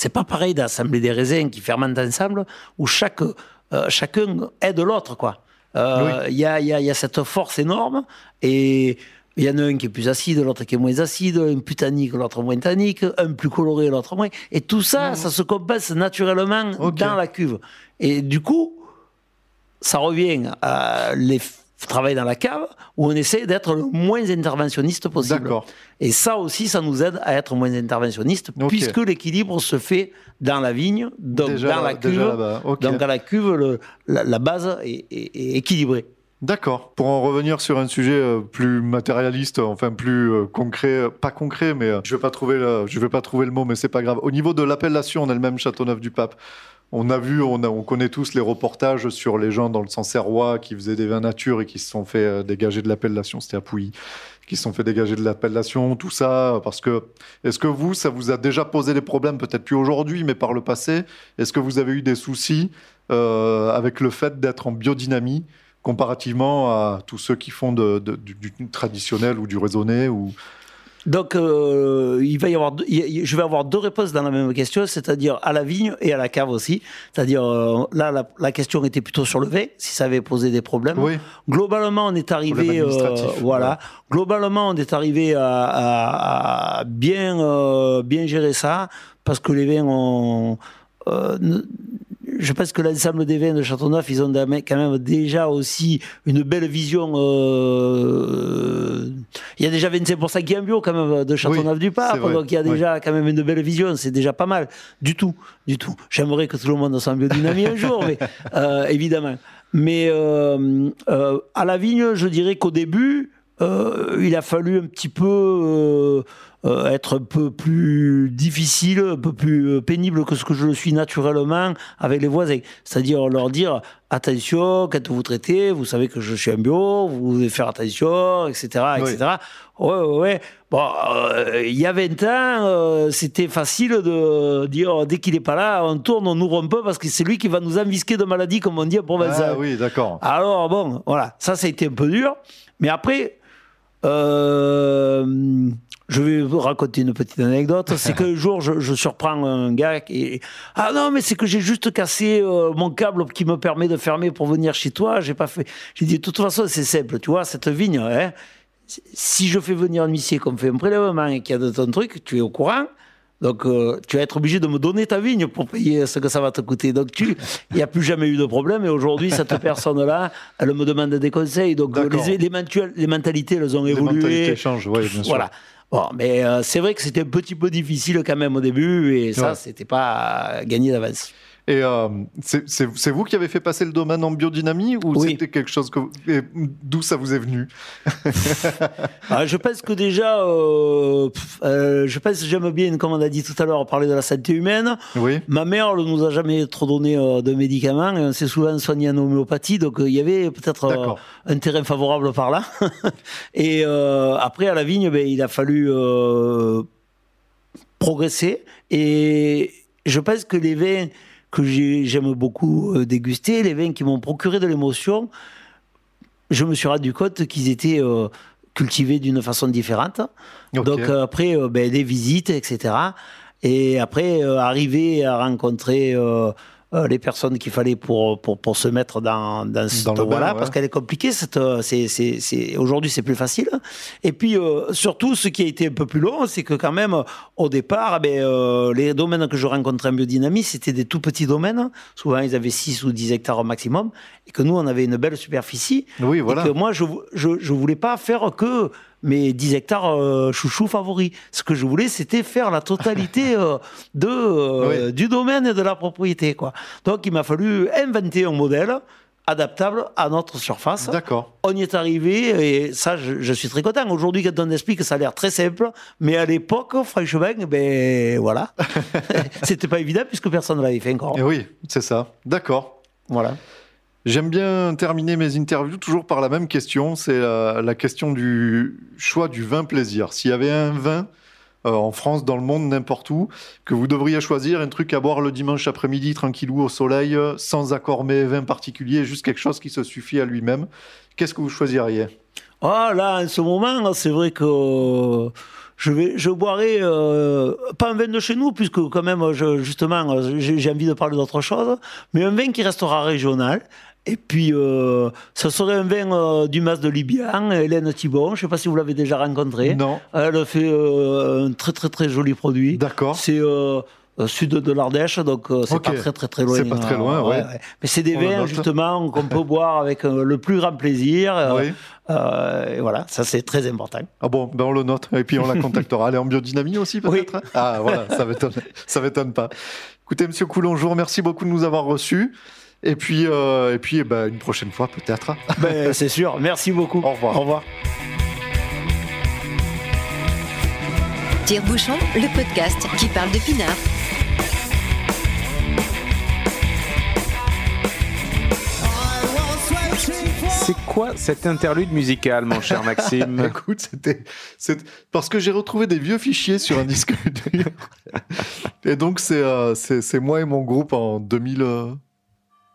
G: C'est pas pareil d'assembler des raisins qui fermentent ensemble, où chaque, euh, chacun aide l'autre, quoi. Euh, Il y, a, y a- y a cette force énorme, et il y en a un qui est plus acide, l'autre qui est moins acide, un plus tannique, l'autre moins tannique, un plus coloré, l'autre moins. Et tout ça, ça se compense naturellement dans la cuve. Et du coup, ça revient à les f- travail dans la cave où on essaie d'être le moins interventionniste possible. Et ça aussi, ça nous aide à être moins interventionniste puisque l'équilibre se fait dans la vigne, donc
B: Déjà
G: dans la cuve.
B: là-bas, ok.
G: Donc à la cuve, le- la, la base est, est- est équilibrée.
B: D'accord. Pour en revenir sur un sujet euh, plus matérialiste, enfin plus euh, concret, euh, pas concret, mais je vais pas trouver le, je vais pas trouver le mot, mais c'est pas grave. Au niveau de l'appellation en elle-même, Châteauneuf du Pape, on a vu, on, connaît tous les reportages sur les gens dans le Sancerrois qui faisaient des vins nature et qui se sont fait euh, dégager de l'appellation. C'était à qui se sont fait dégager de l'appellation, tout ça, parce que est-ce que vous, ça vous a déjà posé des problèmes, peut-être plus aujourd'hui, mais par le passé? Est-ce que vous avez eu des soucis euh, avec le fait d'être en biodynamie comparativement à tous ceux qui font du, du traditionnel ou du raisonné ou...
G: Donc, euh, il va y avoir, je vais avoir deux réponses dans la même question, c'est-à-dire à la vigne et à la cave aussi. C'est-à-dire, euh, là, la, la question était plutôt sur le vin, si ça avait posé des problèmes.
B: Oui,
G: Globalement, on est arrivé, euh, voilà.
B: ouais.
G: Globalement, on est arrivé à, à- à bien, euh, bien gérer ça parce que les vins ont. Je pense que l'ensemble des vins de Châteauneuf, ils ont quand même déjà aussi une belle vision. euh, il y a déjà 25% qui est en bio quand même de Châteauneuf du
B: c'est
G: Pape,
B: vrai,
G: donc il y a
B: oui.
G: déjà quand même une belle vision. C'est déjà pas mal, du tout, du tout. J'aimerais que tout le monde soit en biodynamie un jour, mais euh, évidemment. Mais euh, à la vigne, je dirais qu'au début, il a fallu un petit peu euh, être un peu plus difficile, un peu plus euh, pénible que ce que je le suis naturellement avec les voisins. C'est-à-dire leur dire attention, quand vous traitez, vous savez que je suis un bio, vous devez faire attention, etc. etc. Ouais, ouais, ouais. Bon, euh, il y a 20 ans, euh, c'était facile de dire dès qu'il n'est pas là, on tourne, on ouvre un peu parce que c'est lui qui va nous envisquer de maladies, comme on dit en provençal.
B: ah, oui, d'accord.
G: Alors bon, voilà, ça, ça a été un peu dur. Mais après, euh, je vais vous raconter une petite anecdote. C'est qu'un jour, je, je surprends un gars qui ah non, mais c'est que j'ai juste cassé euh, mon câble qui me permet de fermer pour venir chez toi. J'ai pas fait. J'ai dit de toute façon, c'est simple, tu vois, cette vigne. Hein, si je fais venir un huissier qu'on fait un prélèvement et qu'il y a de ton truc, tu es au courant. Donc, euh, tu vas être obligé de me donner ta vigne pour payer ce que ça va te coûter. Donc, tu, il n'y a plus jamais eu de problème. Et aujourd'hui, cette personne-là, elle me demande des conseils. Donc, les, les, les mentalités, elles ont
B: Les
G: évolué.
B: mentalités changent, oui, bien sûr.
G: Voilà. Bon, mais euh, c'est vrai que c'était un petit peu difficile quand même au début. Et ça,
B: Ouais.
G: c'était pas gagné d'avance.
B: Et euh, c'est vous qui avez fait passer le domaine en biodynamie ou
G: Oui.
B: c'était quelque chose que... D'où ça vous est venu?
G: Ah, je pense que déjà, euh, pff, euh, je pense j'aime bien, comme on a dit tout à l'heure, parler de la santé humaine.
B: Oui,
G: Ma mère ne nous a jamais trop donné de médicaments. et On s'est souvent soigné en homéopathie, donc il y avait peut-être un terrain favorable par là. et après, à la vigne, ben, il a fallu progresser. Et je pense que les vins que j'ai- j'aime beaucoup euh, déguster, les vins qui m'ont procuré de l'émotion, je me suis rendu compte qu'ils étaient euh, cultivés d'une façon différente. Donc euh, après, euh, ben, des visites, etc. Et après, euh, arriver à rencontrer les personnes qu'il fallait pour, pour, pour se mettre dans, dans voie-là,
B: ouais.
G: parce qu'elle est compliquée. Cette, euh, c'est, c'est, c'est, aujourd'hui, c'est plus facile. Et puis, euh, surtout, ce qui a été un peu plus long, c'est que quand même, euh, au départ, ben, euh, les domaines que je rencontrais en biodynamie, c'était des tout petits domaines. Souvent, ils avaient 6 ou 10 hectares au maximum. Et que nous, on avait une belle superficie.
B: oui, voilà.
G: Et que moi, je, je voulais pas faire que mes 10 hectares euh, chouchou favoris. Ce que je voulais, c'était faire la totalité euh, de, euh,
B: Oui.
G: du domaine et de la propriété. Quoi. Donc, il m'a fallu inventer un modèle adaptable à notre surface.
B: D'accord.
G: On y est arrivé et ça, je, je suis très content. Aujourd'hui, quand on explique, ça a l'air très simple, mais à l'époque, franchement, ben voilà, c'était pas évident puisque personne ne l'avait fait encore.
B: Et oui, c'est ça. D'accord.
G: Voilà.
B: J'aime bien terminer mes interviews toujours par la même question. C'est la, question du choix du vin plaisir. S'il y avait un vin euh, en France, dans le monde, n'importe où, que vous devriez choisir un truc à boire le dimanche après-midi, tranquillou au soleil, euh, sans accord mais vin particulier, juste quelque chose qui se suffit à lui-même, qu'est-ce que vous choisiriez?
G: Ah là, en ce moment, c'est vrai que je vais, je boirai euh, pas un vin de chez nous, puisque quand même, justement, euh, j'ai envie de parler d'autre chose, mais un vin qui restera régional. Et puis, euh, ça serait un vin euh, du Mas de Libian, Hélène Thibon. Je ne sais pas si vous l'avez déjà rencontrée.
B: Non.
G: Elle fait euh, un très très très joli produit.
B: D'accord.
G: C'est euh, sud de l'Ardèche, donc c'est
B: Ok.
G: pas très très très loin.
B: C'est pas très loin, ouais.
G: Mais c'est des
B: On
G: vins justement qu'on peut boire avec le plus grand plaisir.
B: Oui.
G: et voilà, ça c'est très important.
B: Ah bon, ben on le note et puis on la contactera. Elle est en biodynamie aussi peut-être hein Ah voilà, ça ça m'étonne pas. Écoutez, Monsieur Coulon, je vous remercie beaucoup de nous avoir reçus. Et puis, euh, et puis ben, une prochaine fois peut-être.
G: Ben, c'est sûr. Merci beaucoup.
B: Au revoir.
G: Au revoir.
C: Tire-bouchon, le podcast qui parle de pinard.
A: C'est quoi cette interlude musicale, mon cher Maxime
B: Écoute, c'était, c'est parce que j'ai retrouvé des vieux fichiers sur un disque dur. et donc c'est, euh, c'est, c'est moi et mon groupe en 2000, euh,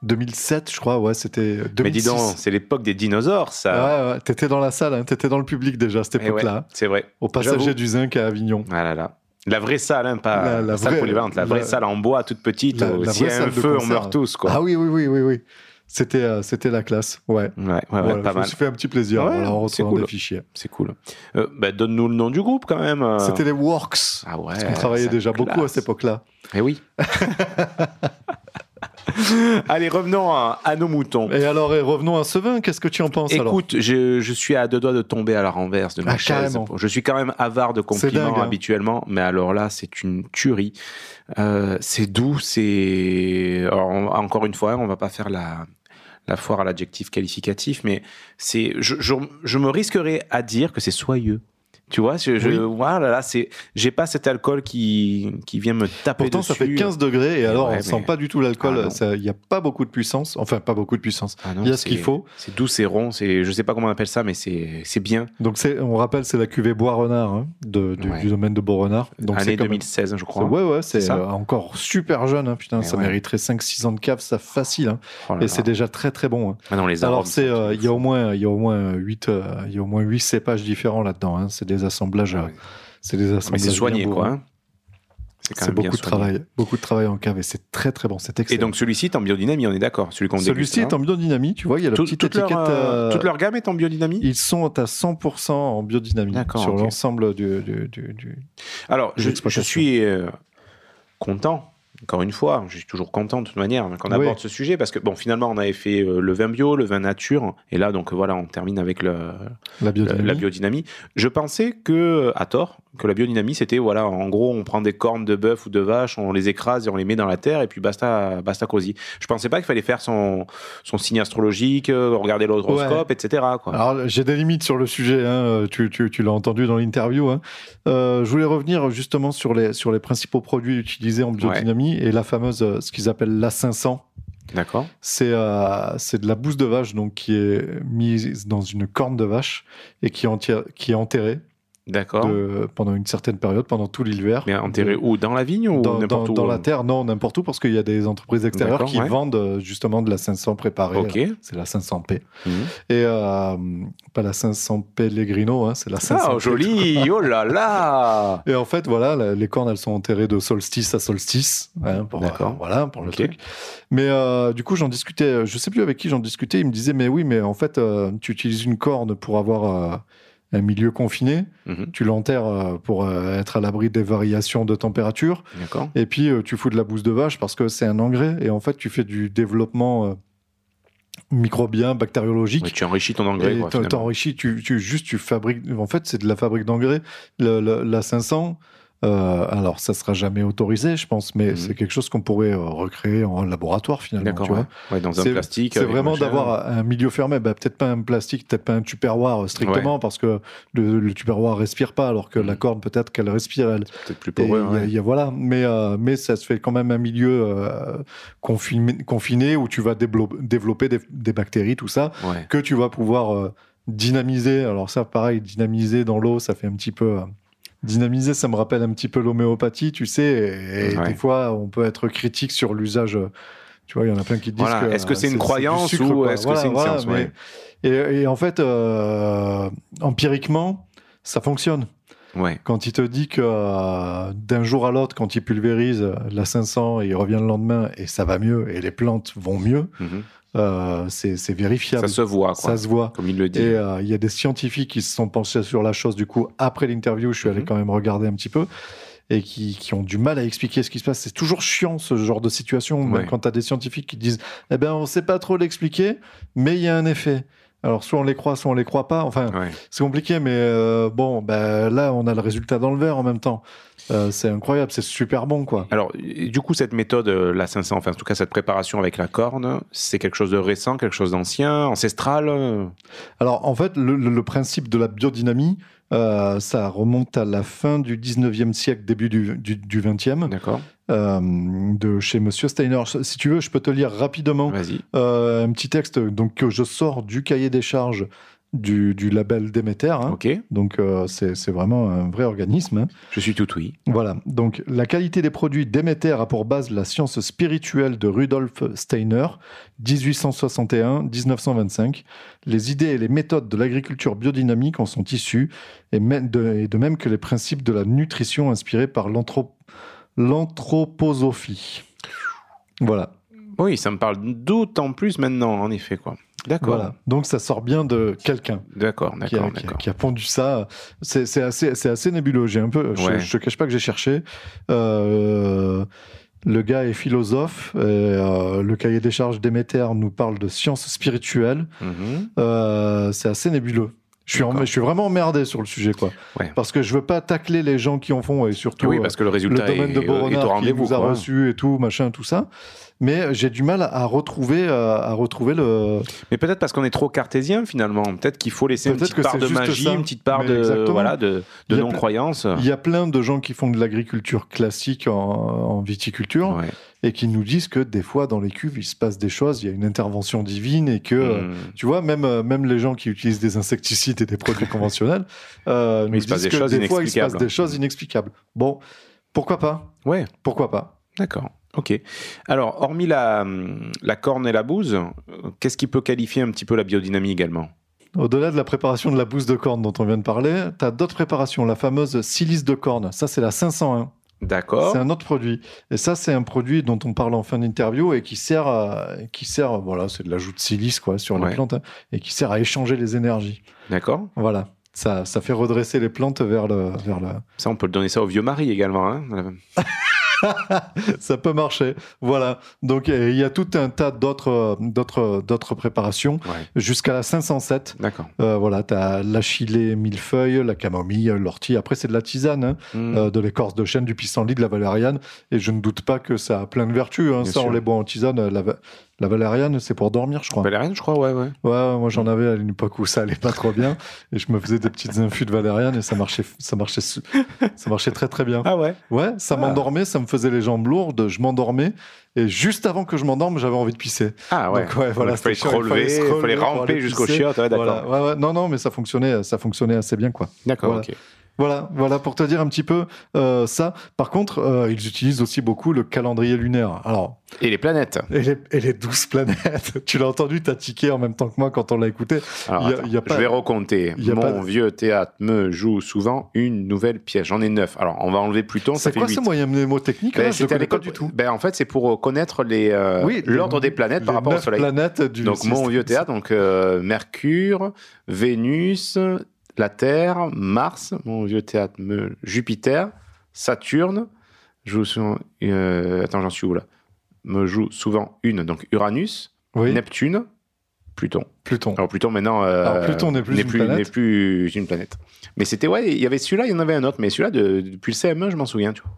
B: 2007, je crois. Ouais, c'était 2006.
A: Mais dis donc, c'est l'époque des dinosaures, ça.
B: Ouais, ouais, t'étais dans la salle, hein, t'étais dans le public déjà à cette
A: Eh ouais,
B: époque-là,
A: c'est vrai.
B: au passager du Zinc à Avignon.
A: Ah là là. La vraie salle, hein, pas
B: La-
A: la, salle
B: vraie-
A: polyvalente, la vraie salle en bois, toute petite.
B: La-
A: où
B: la
A: S'il y a un feu, on meurt tous, quoi.
B: Ah oui, oui, oui, oui, oui. C'était, euh, c'était la classe. Ouais.
A: Ouais, ouais,
B: Voilà,
A: pas
B: je me
A: mal.
B: suis fait un petit plaisir
A: Ouais,
B: voilà, en
A: c'est cool.
B: des fichiers.
A: C'est cool. Euh, bah, Donne-nous le nom du groupe, quand même. euh.
B: C'était les Works.
A: Ah ouais.
B: Parce qu'on travaillait déjà
A: classe.
B: beaucoup à cette époque-là.
A: Eh oui. Allez, revenons à, à nos moutons.
B: Et alors, et revenons à ce vin. Qu'est-ce que tu en penses alors
A: Écoute, je, je suis à deux doigts de tomber à la renverse de ma
B: Ah,
A: chaise. Je suis quand même avare de compliments
B: dingue, hein.
A: habituellement, mais alors là, c'est une tuerie. Euh, c'est doux, c'est. alors, encore une fois, on va pas faire la, la foire à l'adjectif qualificatif, mais c'est. Je, je, je me risquerais à dire que c'est soyeux. Tu vois, je, je-
B: Oui.
A: voilà, là, c'est. J'ai pas cet alcool qui, qui vient me taper
B: Pourtant, ça fait
A: dessus.
B: 15 degrés et alors
A: ouais,
B: on
A: mais-
B: sent pas du tout l'alcool.
A: Ah,
B: Il n'y a pas beaucoup de puissance. Enfin, pas beaucoup de puissance.
A: Ah
B: Il y a ce qu'il faut.
A: C'est doux, c'est rond, c'est. Je sais pas comment on appelle ça, mais c'est c'est bien.
B: Donc, c'est, on rappelle, c'est la cuvée Bois Renard hein, de- du,
A: Ouais.
B: du domaine de Beau-Renard. Donc,
A: Année
B: c'est quand même-
A: 2016, je crois.
B: Ouais, ouais, c'est euh, encore super jeune. hein, putain,
A: Mais
B: ça
A: ouais.
B: mériterait 5-6 ans de cave, ça facile. hein.
A: Oh
B: et c'est déjà très très bon.
A: Ah non, les
B: Alors, c'est, euh, il y a au moins, il y a au moins 8, il y a au moins 8 cépages différents là-dedans. C'est des assemblages.
A: Ah
B: euh. C'est des
A: Mais
B: assemblages.
A: c'est soigné, quoi.
B: hein.
A: hein. C'est
B: beaucoup de
A: soigné.
B: travail, beaucoup de travail en cave et c'est très très bon, c'est
A: Et
B: excellent.
A: donc celui-ci est en biodynamie, on est d'accord. Celui qu'on
B: Celui-ci est en biodynamie, tu vois, il y a la
A: Tout-
B: petite
A: toute, leur,
B: étiquette.
A: euh,
B: euh,
A: toute leur gamme est en biodynamie?
B: Ils sont à 100% en biodynamie sur l'ensemble du, du, du- du-
A: Alors, je suis euh, content, encore une fois, je suis toujours content de toute manière qu'on
B: Oui.
A: aborde ce sujet parce que, bon, finalement, on avait fait euh, le vin bio, le vin nature, et là, donc voilà, on termine avec le,
B: la biodynamie.
A: la biodynamie. Je pensais que, à tort, que la biodynamie, c'était, voilà, en gros, on prend des cornes de bœuf ou de vache, on les écrase et on les met dans la terre, et puis basta, basta cosy. Je pensais pas qu'il fallait faire son, son signe astrologique, euh, regarder l'horoscope, etc. Quoi.
B: Alors, j'ai des limites sur le sujet, hein, tu, tu- tu l'as entendu dans l'interview. hein. Euh, je voulais revenir justement sur les, sur les principaux produits utilisés en biodynamie et la fameuse, euh, ce qu'ils appellent l'A500.
A: D'accord
B: C'est euh, de la bouse de vache donc, qui est mise dans une corne de vache et qui, est entière- qui est enterrée
A: D'accord.
B: de- pendant une certaine période, pendant tout l'hiver.
A: Mais enterré où Dans la vigne ou
B: dans, dans,
A: n'importe où
B: dans la
A: euh
B: terre, non, n'importe où, parce qu'il y a des entreprises extérieures
A: D'accord,
B: qui
A: ouais.
B: vendent euh, justement de la 500 préparée.
A: Ok.
B: là. C'est la 500p.
A: Mhm.
B: Et euh, pas la 500 Pellegrino, hein, c'est la 500
A: Ah, joli Oh là là
B: Et en fait, voilà, la- les cornes, elles sont enterrées de solstice à solstice. hein, pour,
A: D'accord.
B: euh, voilà, pour le truc. Mais euh, du coup, j'en discutais, euh, je sais plus avec qui j'en discutais, il me disait, mais oui, mais en fait, euh, tu utilises une corne pour avoir euh, un milieu confiné,
A: Mhm.
B: tu l'enterres euh, pour euh, être à l'abri des variations de température, et puis euh, tu fous de la bouse de vache parce que c'est un engrais, et en fait, tu fais du développement microbien, bactériologique.
A: Ouais, tu enrichis ton engrais.
B: Et
A: quoi, finalement.
B: t'enrichis, tu, tu, juste tu fabriques. En fait, c'est de la fabrique d'engrais. Le- la 500, Euh, alors, ça sera jamais autorisé, je pense, mais
A: Mhm.
B: c'est quelque chose qu'on pourrait euh, recréer en laboratoire finalement.
A: D'accord. ouais. Ouais, dans un
B: C'est-
A: plastique.
B: C'est vraiment d'avoir un milieu fermé. Bah, peut-être pas un plastique, peut-être pas un tupperware euh, strictement, parce que le, le tupperware respire pas, alors que
A: Mhm.
B: la corne, peut-être qu'elle respire, elle.
A: peut-être plus poreux.
B: y a- y a- voilà, mais, euh, mais ça se fait quand même un milieu euh, confiné, confiné où tu vas développer des, des bactéries, tout ça, que tu vas pouvoir dynamiser. Alors ça, pareil, dynamiser dans l'eau, ça fait un petit peu... euh, dynamiser, ça me rappelle un petit peu l'homéopathie, tu sais, et, et
A: Ouais.
B: des fois, on peut être critique sur l'usage... euh, Tu vois, il y en a plein qui disent
A: Voilà.
B: que...
A: Est-ce que c'est une croyance
B: sucre,
A: ou est-ce que c'est une science,
B: mais- et, et en fait, euh, empiriquement, ça fonctionne.
A: Ouais.
B: Quand il te dit que euh, d'un jour à l'autre, quand il pulvérise euh, la 500 et il revient le lendemain et ça va mieux et les plantes vont mieux,
A: Mhm.
B: Euh, c'est vérifiable.
A: Ça se voit, quoi.
B: Ça se voit.
A: Comme il le dit.
B: Et euh, il y a des scientifiques qui se sont penchés sur la chose. Du coup, après l'interview, je suis allé
A: Mhm.
B: quand même regarder un petit peu et qui, qui ont du mal à expliquer ce qui se passe. C'est toujours chiant ce genre de situation, même quand tu as des scientifiques qui disent Eh ben, on sait pas trop l'expliquer, mais il y a un effet. Alors, soit on les croit, soit on les croit pas. Enfin,
A: Ouais.
B: c'est compliqué, mais euh, bon, ben, là, on a le résultat dans le verre en même temps. Euh, c'est incroyable, c'est super bon, quoi.
A: Alors, du coup, cette méthode, euh, la 500, enfin, en tout cas, cette préparation avec la corne, c'est quelque chose de récent, quelque chose d'ancien, ancestral euh
B: Alors, en fait, le, principe de la biodynamie, ça remonte à la fin du 19e siècle, début du, du, du 20e,
A: D'accord.
B: de chez Monsieur Steiner. Si tu veux, je peux te lire rapidement un petit texte donc, que je sors du cahier des charges du, du label Déméter. hein. Donc, euh, c'est vraiment un vrai organisme. hein.
A: Je suis tout oui.
B: Voilà, donc la qualité des produits Déméter a pour base la science spirituelle de Rudolf Steiner, 1861-1925. Les idées et les méthodes de l'agriculture biodynamique en sont issues, et, de, et de même que les principes de la nutrition inspirés par l'anthro- l'anthroposophie. Voilà,
A: Oui, ça me parle d'autant plus maintenant, en effet, quoi. D'accord.
B: voilà. Donc ça sort bien de quelqu'un.
A: D'accord,
B: qui a,
A: d'accord,
B: qui qui a pondu ça. C'est assez, c'est assez nébuleux. J'ai un peu, je,
A: Ouais.
B: je te cache pas que j'ai cherché. Euh, le gars est philosophe. et, euh, le cahier des charges d'Éméter nous parle de sciences spirituelles.
A: Mhm.
B: Euh, c'est assez nébuleux. Je suis, en-
A: D'accord.
B: je suis vraiment emmerdé sur le sujet, quoi.
A: Ouais.
B: Parce que je veux pas tacler les gens qui en font et surtout
A: Oui, parce que le
B: le
A: résultat
B: domaine
A: est,
B: de Boronard qui nous a reçus et tout, machin, tout ça. Mais j'ai du mal à retrouver, euh, à retrouver le,
A: Mais peut-être parce qu'on est trop cartésien, finalement. Peut-être qu'il faut laisser une petite part de magie,
B: ça.
A: une petite part
B: Mais
A: de,
B: exactement.
A: voilà, de, non-croyance.
B: Il y a plein de gens qui font de l'agriculture classique en, en viticulture
A: Ouais.
B: et qui nous disent que des fois dans les cuves il se passe des choses, il y a une intervention divine et que euh,
A: Mm.
B: tu vois même euh, même les gens qui utilisent des insecticides et des produits conventionnels euh, nous disent
A: des
B: que des fois il se passe des choses inexplicables. Bon, pourquoi pas?
A: Ouais,
B: Pourquoi pas?
A: D'accord. Ok. Alors, hormis la, la corne et la bouse, qu'est-ce qui peut qualifier un petit peu la biodynamie également?
B: Au-delà de la préparation de la bouse de corne dont on vient de parler, tu as d'autres préparations, la fameuse silice de corne, ça c'est la 501.
A: D'accord.
B: C'est un autre produit. Et ça, c'est un produit dont on parle en fin d'interview et qui sert, à, qui sert, voilà, c'est de l'ajout de silice quoi sur
A: Ouais.
B: les plantes hein, et qui sert à échanger les énergies.
A: D'accord.
B: Voilà, ça, ça fait redresser les plantes vers le, vers le.
A: Ça, on peut le donner ça au vieux mari également. Hein
B: ça peut marcher. Voilà. Donc euh, il y a tout un tas d'autres, d'autres, d'autres préparations
A: ouais.
B: jusqu'à la 507.
A: D'accord.
B: Euh, voilà, tu as l'achillée millefeuille, la camomille, l'ortie. Après, c'est de la tisane, hein,
A: Mm.
B: euh, de l'écorce de chêne, du pissenlit, de la valériane. Et je ne doute pas que ça a plein de vertus. hein. Ça, on les boit en tisane. La, la valériane, c'est pour dormir, je crois.
A: Valériane, je crois, ouais, ouais.
B: Ouais, moi j'en avais à une époque où ça allait pas trop bien. Et je me faisais des petites infus de valériane et ça marchait, ça marchait, ça marchait très très bien.
A: Ah ouais
B: Ouais, ça
A: Ah.
B: m'endormait, ça me faisait les jambes lourdes, je m'endormais. Et juste avant que je m'endorme, j'avais envie de pisser.
A: Ah ouais.
B: Donc, ouais, voilà,
A: il fallait se
B: chiant, il fallait
A: relever, il fallait ramper jusqu'au chiottes. Ouais, d'accord.
B: Voilà, ouais, ouais. Non, non, mais ça fonctionnait, ça fonctionnait assez bien, quoi.
A: D'accord,
B: Voilà.
A: ok.
B: Voilà, voilà pour te dire un petit peu euh, ça. Par contre, euh, ils utilisent aussi beaucoup le calendrier lunaire. Alors,
A: Et les planètes
B: et les, et les 12 planètes. tu l'as entendu, t'as tiqué en même temps que moi quand on l'a écouté.
A: Alors,
B: Il y a-
A: attends,
B: il y a pas-
A: je vais recompter.
B: il y a
A: Mon
B: pas
A: vieux théâtre me joue souvent une nouvelle pièce. J'en ai neuf. Alors, on va enlever Pluton,
B: C'est quoi ce moyen mnémotechnique
A: Ben,
B: Je
A: c'était à
B: connais pas
A: l'école
B: du tout.
A: Ben, en fait, c'est pour euh, connaître les, euh,
B: Oui,
A: l'ordre des planètes par rapport au Soleil.
B: planètes du
A: Donc, mon vieux théâtre, donc Mercure, Vénus, la Terre, Mars, mon vieux théâtre, me- Jupiter, Saturne, joue souvent, euh, attends, j'en suis où là? Me joue souvent une, donc Uranus,
B: Oui.
A: Neptune, Pluton.
B: Pluton.
A: Alors Pluton maintenant. euh,
B: Alors, Pluton n'est plus une planète.
A: n'est plus une planète. Mais c'était ouais, il y avait celui-là, il y en avait un autre, mais celui-là de- depuis le CM1, je m'en souviens, tu vois.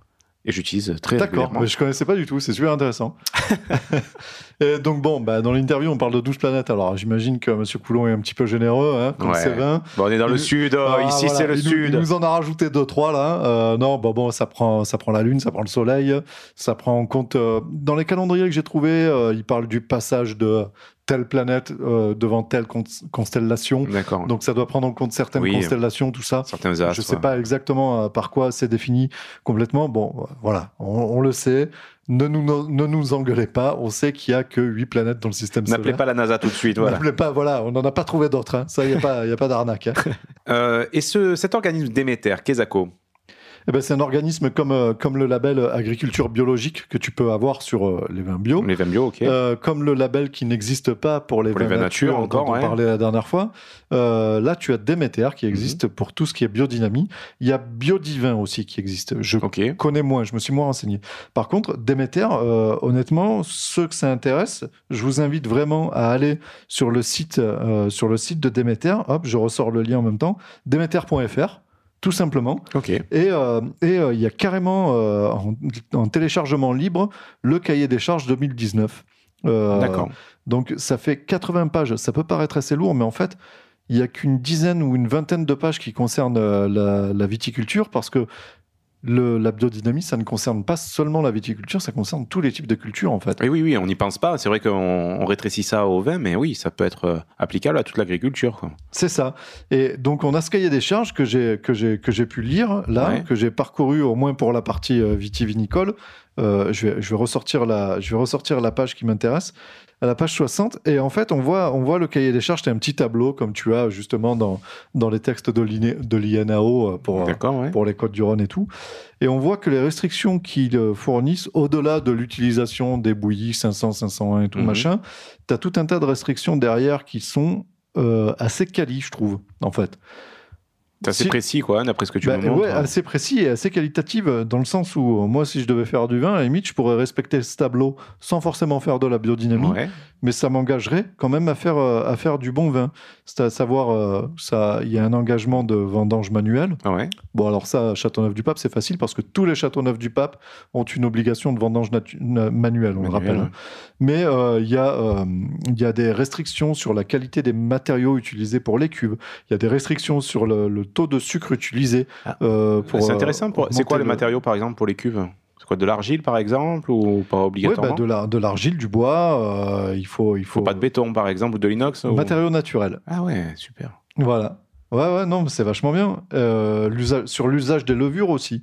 A: Et j'utilise très
B: D'accord, je connaissais pas du tout, c'est super intéressant. Et donc bon, bah, dans l'interview, on parle de 12 planètes. Alors j'imagine que M. Coulon est un petit peu généreux, hein, comme
A: Ouais.
B: c'est 20.
A: Bon, on est dans le sud, oh,
B: Ah,
A: ici
B: voilà,
A: c'est le
B: il nous-
A: sud.
B: Il nous en a rajouté deux trois là. Euh, non, bon, bon, ça prend, ça prend la lune, ça prend le soleil, ça prend en compte. euh, dans les calendriers que j'ai trouvés, euh, il parle du passage de telle planète euh, devant telle con- constellation. Donc ça doit prendre en compte certaines
A: Oui.
B: constellations, tout ça.
A: Certains astres.
B: Je sais
A: ouais.
B: pas exactement euh, par quoi c'est défini complètement. Bon, euh, voilà, on, on le sait. Ne nous, ne nous engueulez pas. On sait qu'il y a que 8 planètes dans le système
A: N'appelez
B: solaire.
A: pas la NASA tout de suite, voilà.
B: N'appelez pas, voilà, on n'en a pas trouvé d'autres. hein. Ça, il n'y a pas, y a pas d'arnaque. hein.
A: Euh, et ce, cet organisme Déméter, Kesako,
B: Eh ben, c'est un organisme comme, euh, comme le label agriculture biologique que tu peux avoir sur euh, les vins bio.
A: les vins bio, ok.
B: Euh, comme le label qui n'existe pas pour les
A: Pour les
B: vins
A: vins
B: nature,
A: nature,
B: dont
A: encore,
B: on
A: ouais.
B: parlait la dernière fois. Euh, là, tu as Déméter qui existe pour tout ce qui est biodynamie. Il y a Biodivin aussi qui existe. Je connais moins, je me suis moins renseigné. Par contre, Déméter, euh, honnêtement, ceux que ça intéresse, je vous invite vraiment à aller sur le site, sur le site de Déméter. Hop, je ressors le lien en même temps. Déméter.fr, tout simplement.
A: Ok.
B: Et euh, et, euh, il y a carrément euh, en, en téléchargement libre le cahier des charges 2019. Euh,
A: D'accord.
B: donc ça fait 80 pages. Ça peut paraître assez lourd, mais en fait, il y a qu'une dizaine ou une vingtaine de pages qui concernent la, la viticulture parce que le, la biodynamie, ça ne concerne pas seulement la viticulture, ça concerne tous les types de cultures en fait.
A: Et oui, oui, on n'y pense pas. C'est vrai qu'on on rétrécit ça au vin, mais oui, ça peut être euh, applicable à toute l'agriculture.
B: C'est ça. Et donc on a ce cahier des charges que j'ai que j'ai que j'ai pu lire là,
A: Ouais.
B: que j'ai parcouru au moins pour la partie euh, vitivinicole. Euh, je vais je vais ressortir la je vais ressortir la page qui m'intéresse à la page 60 et en fait on voit on voit le cahier des charges, c'est un petit tableau comme tu as justement dans dans les textes de l'INAO euh, pour euh,
A: ouais.
B: pour les côtes du Rhône et tout. Et on voit que les restrictions qu'ils euh, fournissent, au-delà de l'utilisation des bouillies 500, 501 et tout
A: Mhm.
B: machin, tu as tout un tas de restrictions derrière qui sont euh, assez quali, je trouve, en fait.
A: C'est assez
B: Si-
A: précis, quoi, hein, d'après ce que tu
B: Bah,
A: nous montres.
B: ouais, assez précis et assez qualitative, euh, dans le sens où, euh, moi, si je devais faire du vin, à la limite, je pourrais respecter ce tableau sans forcément faire de la biodynamie,
A: Ouais.
B: mais ça m'engagerait quand même à faire, euh, à faire du bon vin. C'est à savoir, euh, ça, il y a un engagement de vendange manuelle.
A: Ouais.
B: Bon, alors ça, Châteauneuf-du-Pape, c'est facile parce que tous les Châteauneuf-du-Pape ont une obligation de vendange manuelle, on le rappelle. hein. Mais il y, y a des restrictions sur la qualité des matériaux utilisés pour les cuves. Il y a des restrictions sur le, le taux de sucre utilisé.
A: Ah.
B: euh, pour,
A: C'est
B: euh,
A: intéressant. pour- C'est quoi
B: augmenter
A: les
B: le-
A: matériaux, par exemple, pour les cuves? C'est quoi, de l'argile, par exemple, ou pas
B: Ouais,
A: obligatoirement?
B: bah, de la- de l'argile, du bois, euh, il faut... Il faut,
A: Faut pas de béton, par exemple, ou de l'inox ou-
B: Matériaux naturels.
A: Ah ouais, super.
B: Voilà. Ouais, ouais, non, mais c'est vachement bien. Euh, sur l'usage des levures aussi.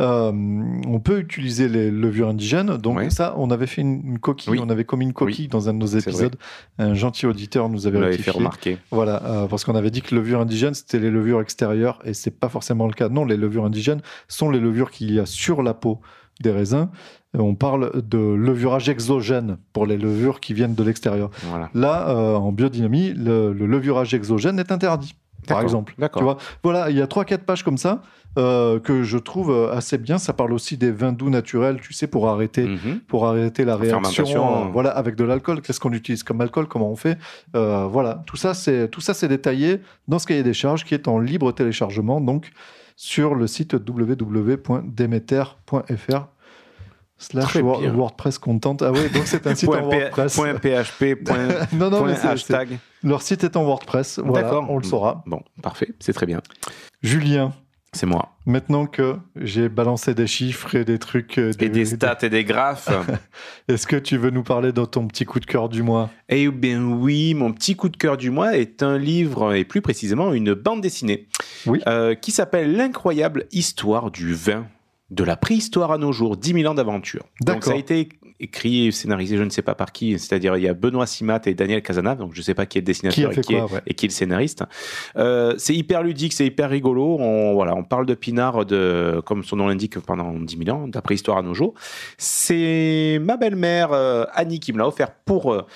B: Euh, on peut utiliser les levures indigènes. Donc, ça, on avait fait une, une coquille.
A: Oui.
B: On avait commis une coquille dans un de nos épisodes. Un gentil auditeur nous avait
A: l'avez fait remarquer.
B: Voilà, euh, parce qu'on avait dit que levure indigène, c'était les levures extérieures, et c'est pas forcément le cas. Non, les levures indigènes sont les levures qu'il y a sur la peau des raisins. Et on parle de levurage exogène pour les levures qui viennent de l'extérieur.
A: Voilà.
B: Là, euh, en biodynamie, le, le levurage exogène est interdit, par exemple. Tu vois, voilà, il y a trois, quatre pages comme ça euh, que je trouve euh, assez bien. Ça parle aussi des vins doux naturels, tu sais, pour arrêter
A: Mhm.
B: pour arrêter la
A: La
B: réaction, euh, voilà, avec de l'alcool. Qu'est-ce qu'on utilise comme alcool? Comment on fait? Euh, Voilà, tout ça, c'est tout ça, c'est détaillé dans ce cahier des charges qui est en libre téléchargement, donc sur le site www.demeter.fr slash
A: Très
B: Wor-
A: bien.
B: WordPress content. Ah oui, donc c'est un site en WordPress.
A: point PHP, point,
B: non, non,
A: point
B: mais
A: hashtag.
B: leur site est en WordPress. Voilà,
A: D'accord.
B: on le saura.
A: Bon, parfait, c'est très bien.
B: Julien,
A: C'est moi.
B: maintenant que j'ai balancé des chiffres et des trucs, euh,
A: Et des stats et des graphes.
B: est-ce que tu veux nous parler de ton petit coup de cœur du mois?
A: Eh bien oui, mon petit coup de cœur du mois est un livre, et plus précisément une bande dessinée,
B: Oui.
A: euh, qui s'appelle L'incroyable histoire du vin, de la préhistoire à nos jours, 10 000 ans d'aventure. Donc
B: D'accord.
A: ça a été écrit et scénarisé, je ne sais pas par qui, c'est-à-dire il y a Benoît Simat et Daniel Casanave, donc je ne sais pas qui est le dessinateur et, qui
B: quoi,
A: est,
B: ouais.
A: et qui est le scénariste. Euh, c'est hyper ludique, c'est hyper rigolo, on, voilà, on parle de Pinard, de, comme son nom l'indique, pendant 10 000 ans, de la préhistoire à nos jours. C'est ma belle-mère euh, Annie qui me l'a offert pour, euh,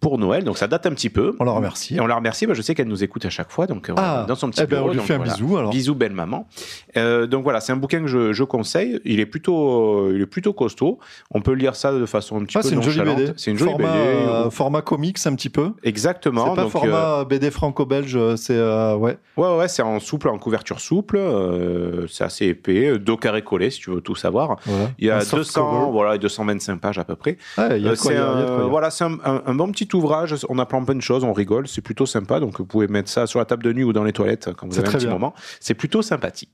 A: pour Noël, donc ça date un petit peu.
B: On la remercie.
A: Et on la remercie, bah, je sais qu'elle nous écoute à chaque fois, donc
B: Ah,
A: dans son petit
B: eh ben,
A: bureau.
B: on lui
A: donc
B: fait un
A: voilà.
B: bisou alors.
A: Bisous belle maman. Donc voilà, c'est un bouquin que je, je conseille. Il est plutôt, il est plutôt costaud. On peut lire ça de de façon un petit
B: Ah,
A: peu
B: c'est une jolie
A: nonchalante.
B: BD.
A: C'est une jolie
B: format,
A: BD.
B: euh, format comics un petit peu.
A: Exactement.
B: C'est pas
A: donc, euh,
B: format BD franco-belge, c'est euh, ouais.
A: Ouais, ouais, c'est en souple, en couverture souple. euh, c'est assez épais. euh, Dos carré collé, si tu veux tout savoir.
B: voilà.
A: Il y a
B: Un soft
A: 200,
B: cover.
A: voilà, 225 pages à peu près.
B: Y a
A: Euh, c'est un, voilà, c'est un, un- un bon petit ouvrage. On apprend plein de choses, on rigole, c'est plutôt sympa. Donc vous pouvez mettre ça sur la table de nuit ou dans les toilettes quand vous
B: C'est
A: avez un petit
B: bien.
A: moment. C'est plutôt sympathique.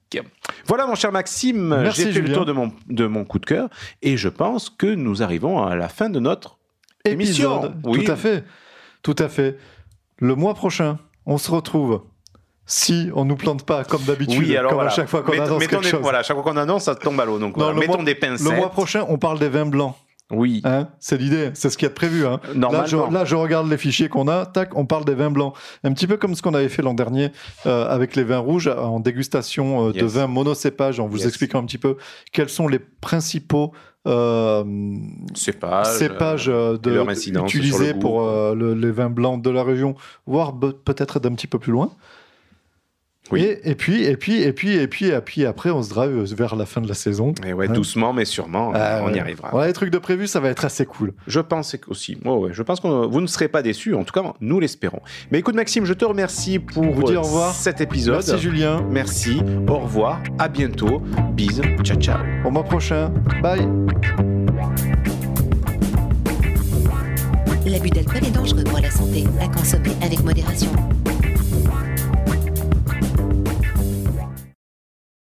A: Voilà, mon cher Maxime,
B: Merci,
A: j'ai fait le tour de mon, de mon coup de cœur et je pense que nous arrivons à la fin de notre émission. Oui.
B: Tout à fait. Tout à fait. Le mois prochain, on se retrouve. Si on nous plante pas comme d'habitude,
A: Oui,
B: comme
A: voilà.
B: à chaque fois qu'on annonce
A: mettons
B: quelque
A: des-
B: chose.
A: Voilà, chaque fois qu'on annonce, ça tombe à l'eau. Donc
B: Non,
A: voilà,
B: le
A: mettons
B: mois-
A: des pincettes.
B: Le mois prochain, on parle des vins blancs.
A: Oui,
B: Hein c'est l'idée, c'est ce qu'il y a de prévu. Hein. Là, je, là, je regarde les fichiers qu'on a, tac, on parle des vins blancs. Un petit peu comme ce qu'on avait fait l'an dernier euh, avec les vins rouges en dégustation euh, de vins monocépages, en vous
A: Yes.
B: expliquant un petit peu quels sont les principaux euh,
A: cépages,
B: cépages euh, de, utilisés
A: le
B: pour euh, le- les vins blancs de la région, voire peut-être d'un petit peu plus loin.
A: Oui.
B: Et, et puis, et puis, et puis, et puis, et puis, après, on se drive vers la fin de la saison.
A: Et ouais,
B: Hein.
A: doucement, mais sûrement,
B: Ah,
A: on y
B: ouais.
A: arrivera.
B: Voilà, les trucs de prévu, ça va être assez cool.
A: Je pense aussi. Ouais, ouais, je pense que vous ne serez pas déçus. En tout cas, nous l'espérons. Mais écoute, Maxime, je te remercie pour
B: Vous dire au revoir.
A: cet épisode.
B: Merci Julien.
A: Merci. Au revoir. À bientôt. Bise. Ciao, ciao.
B: Au mois prochain. Bye.
C: L'abus d'alcool est dangereux pour la santé, à consommer avec modération.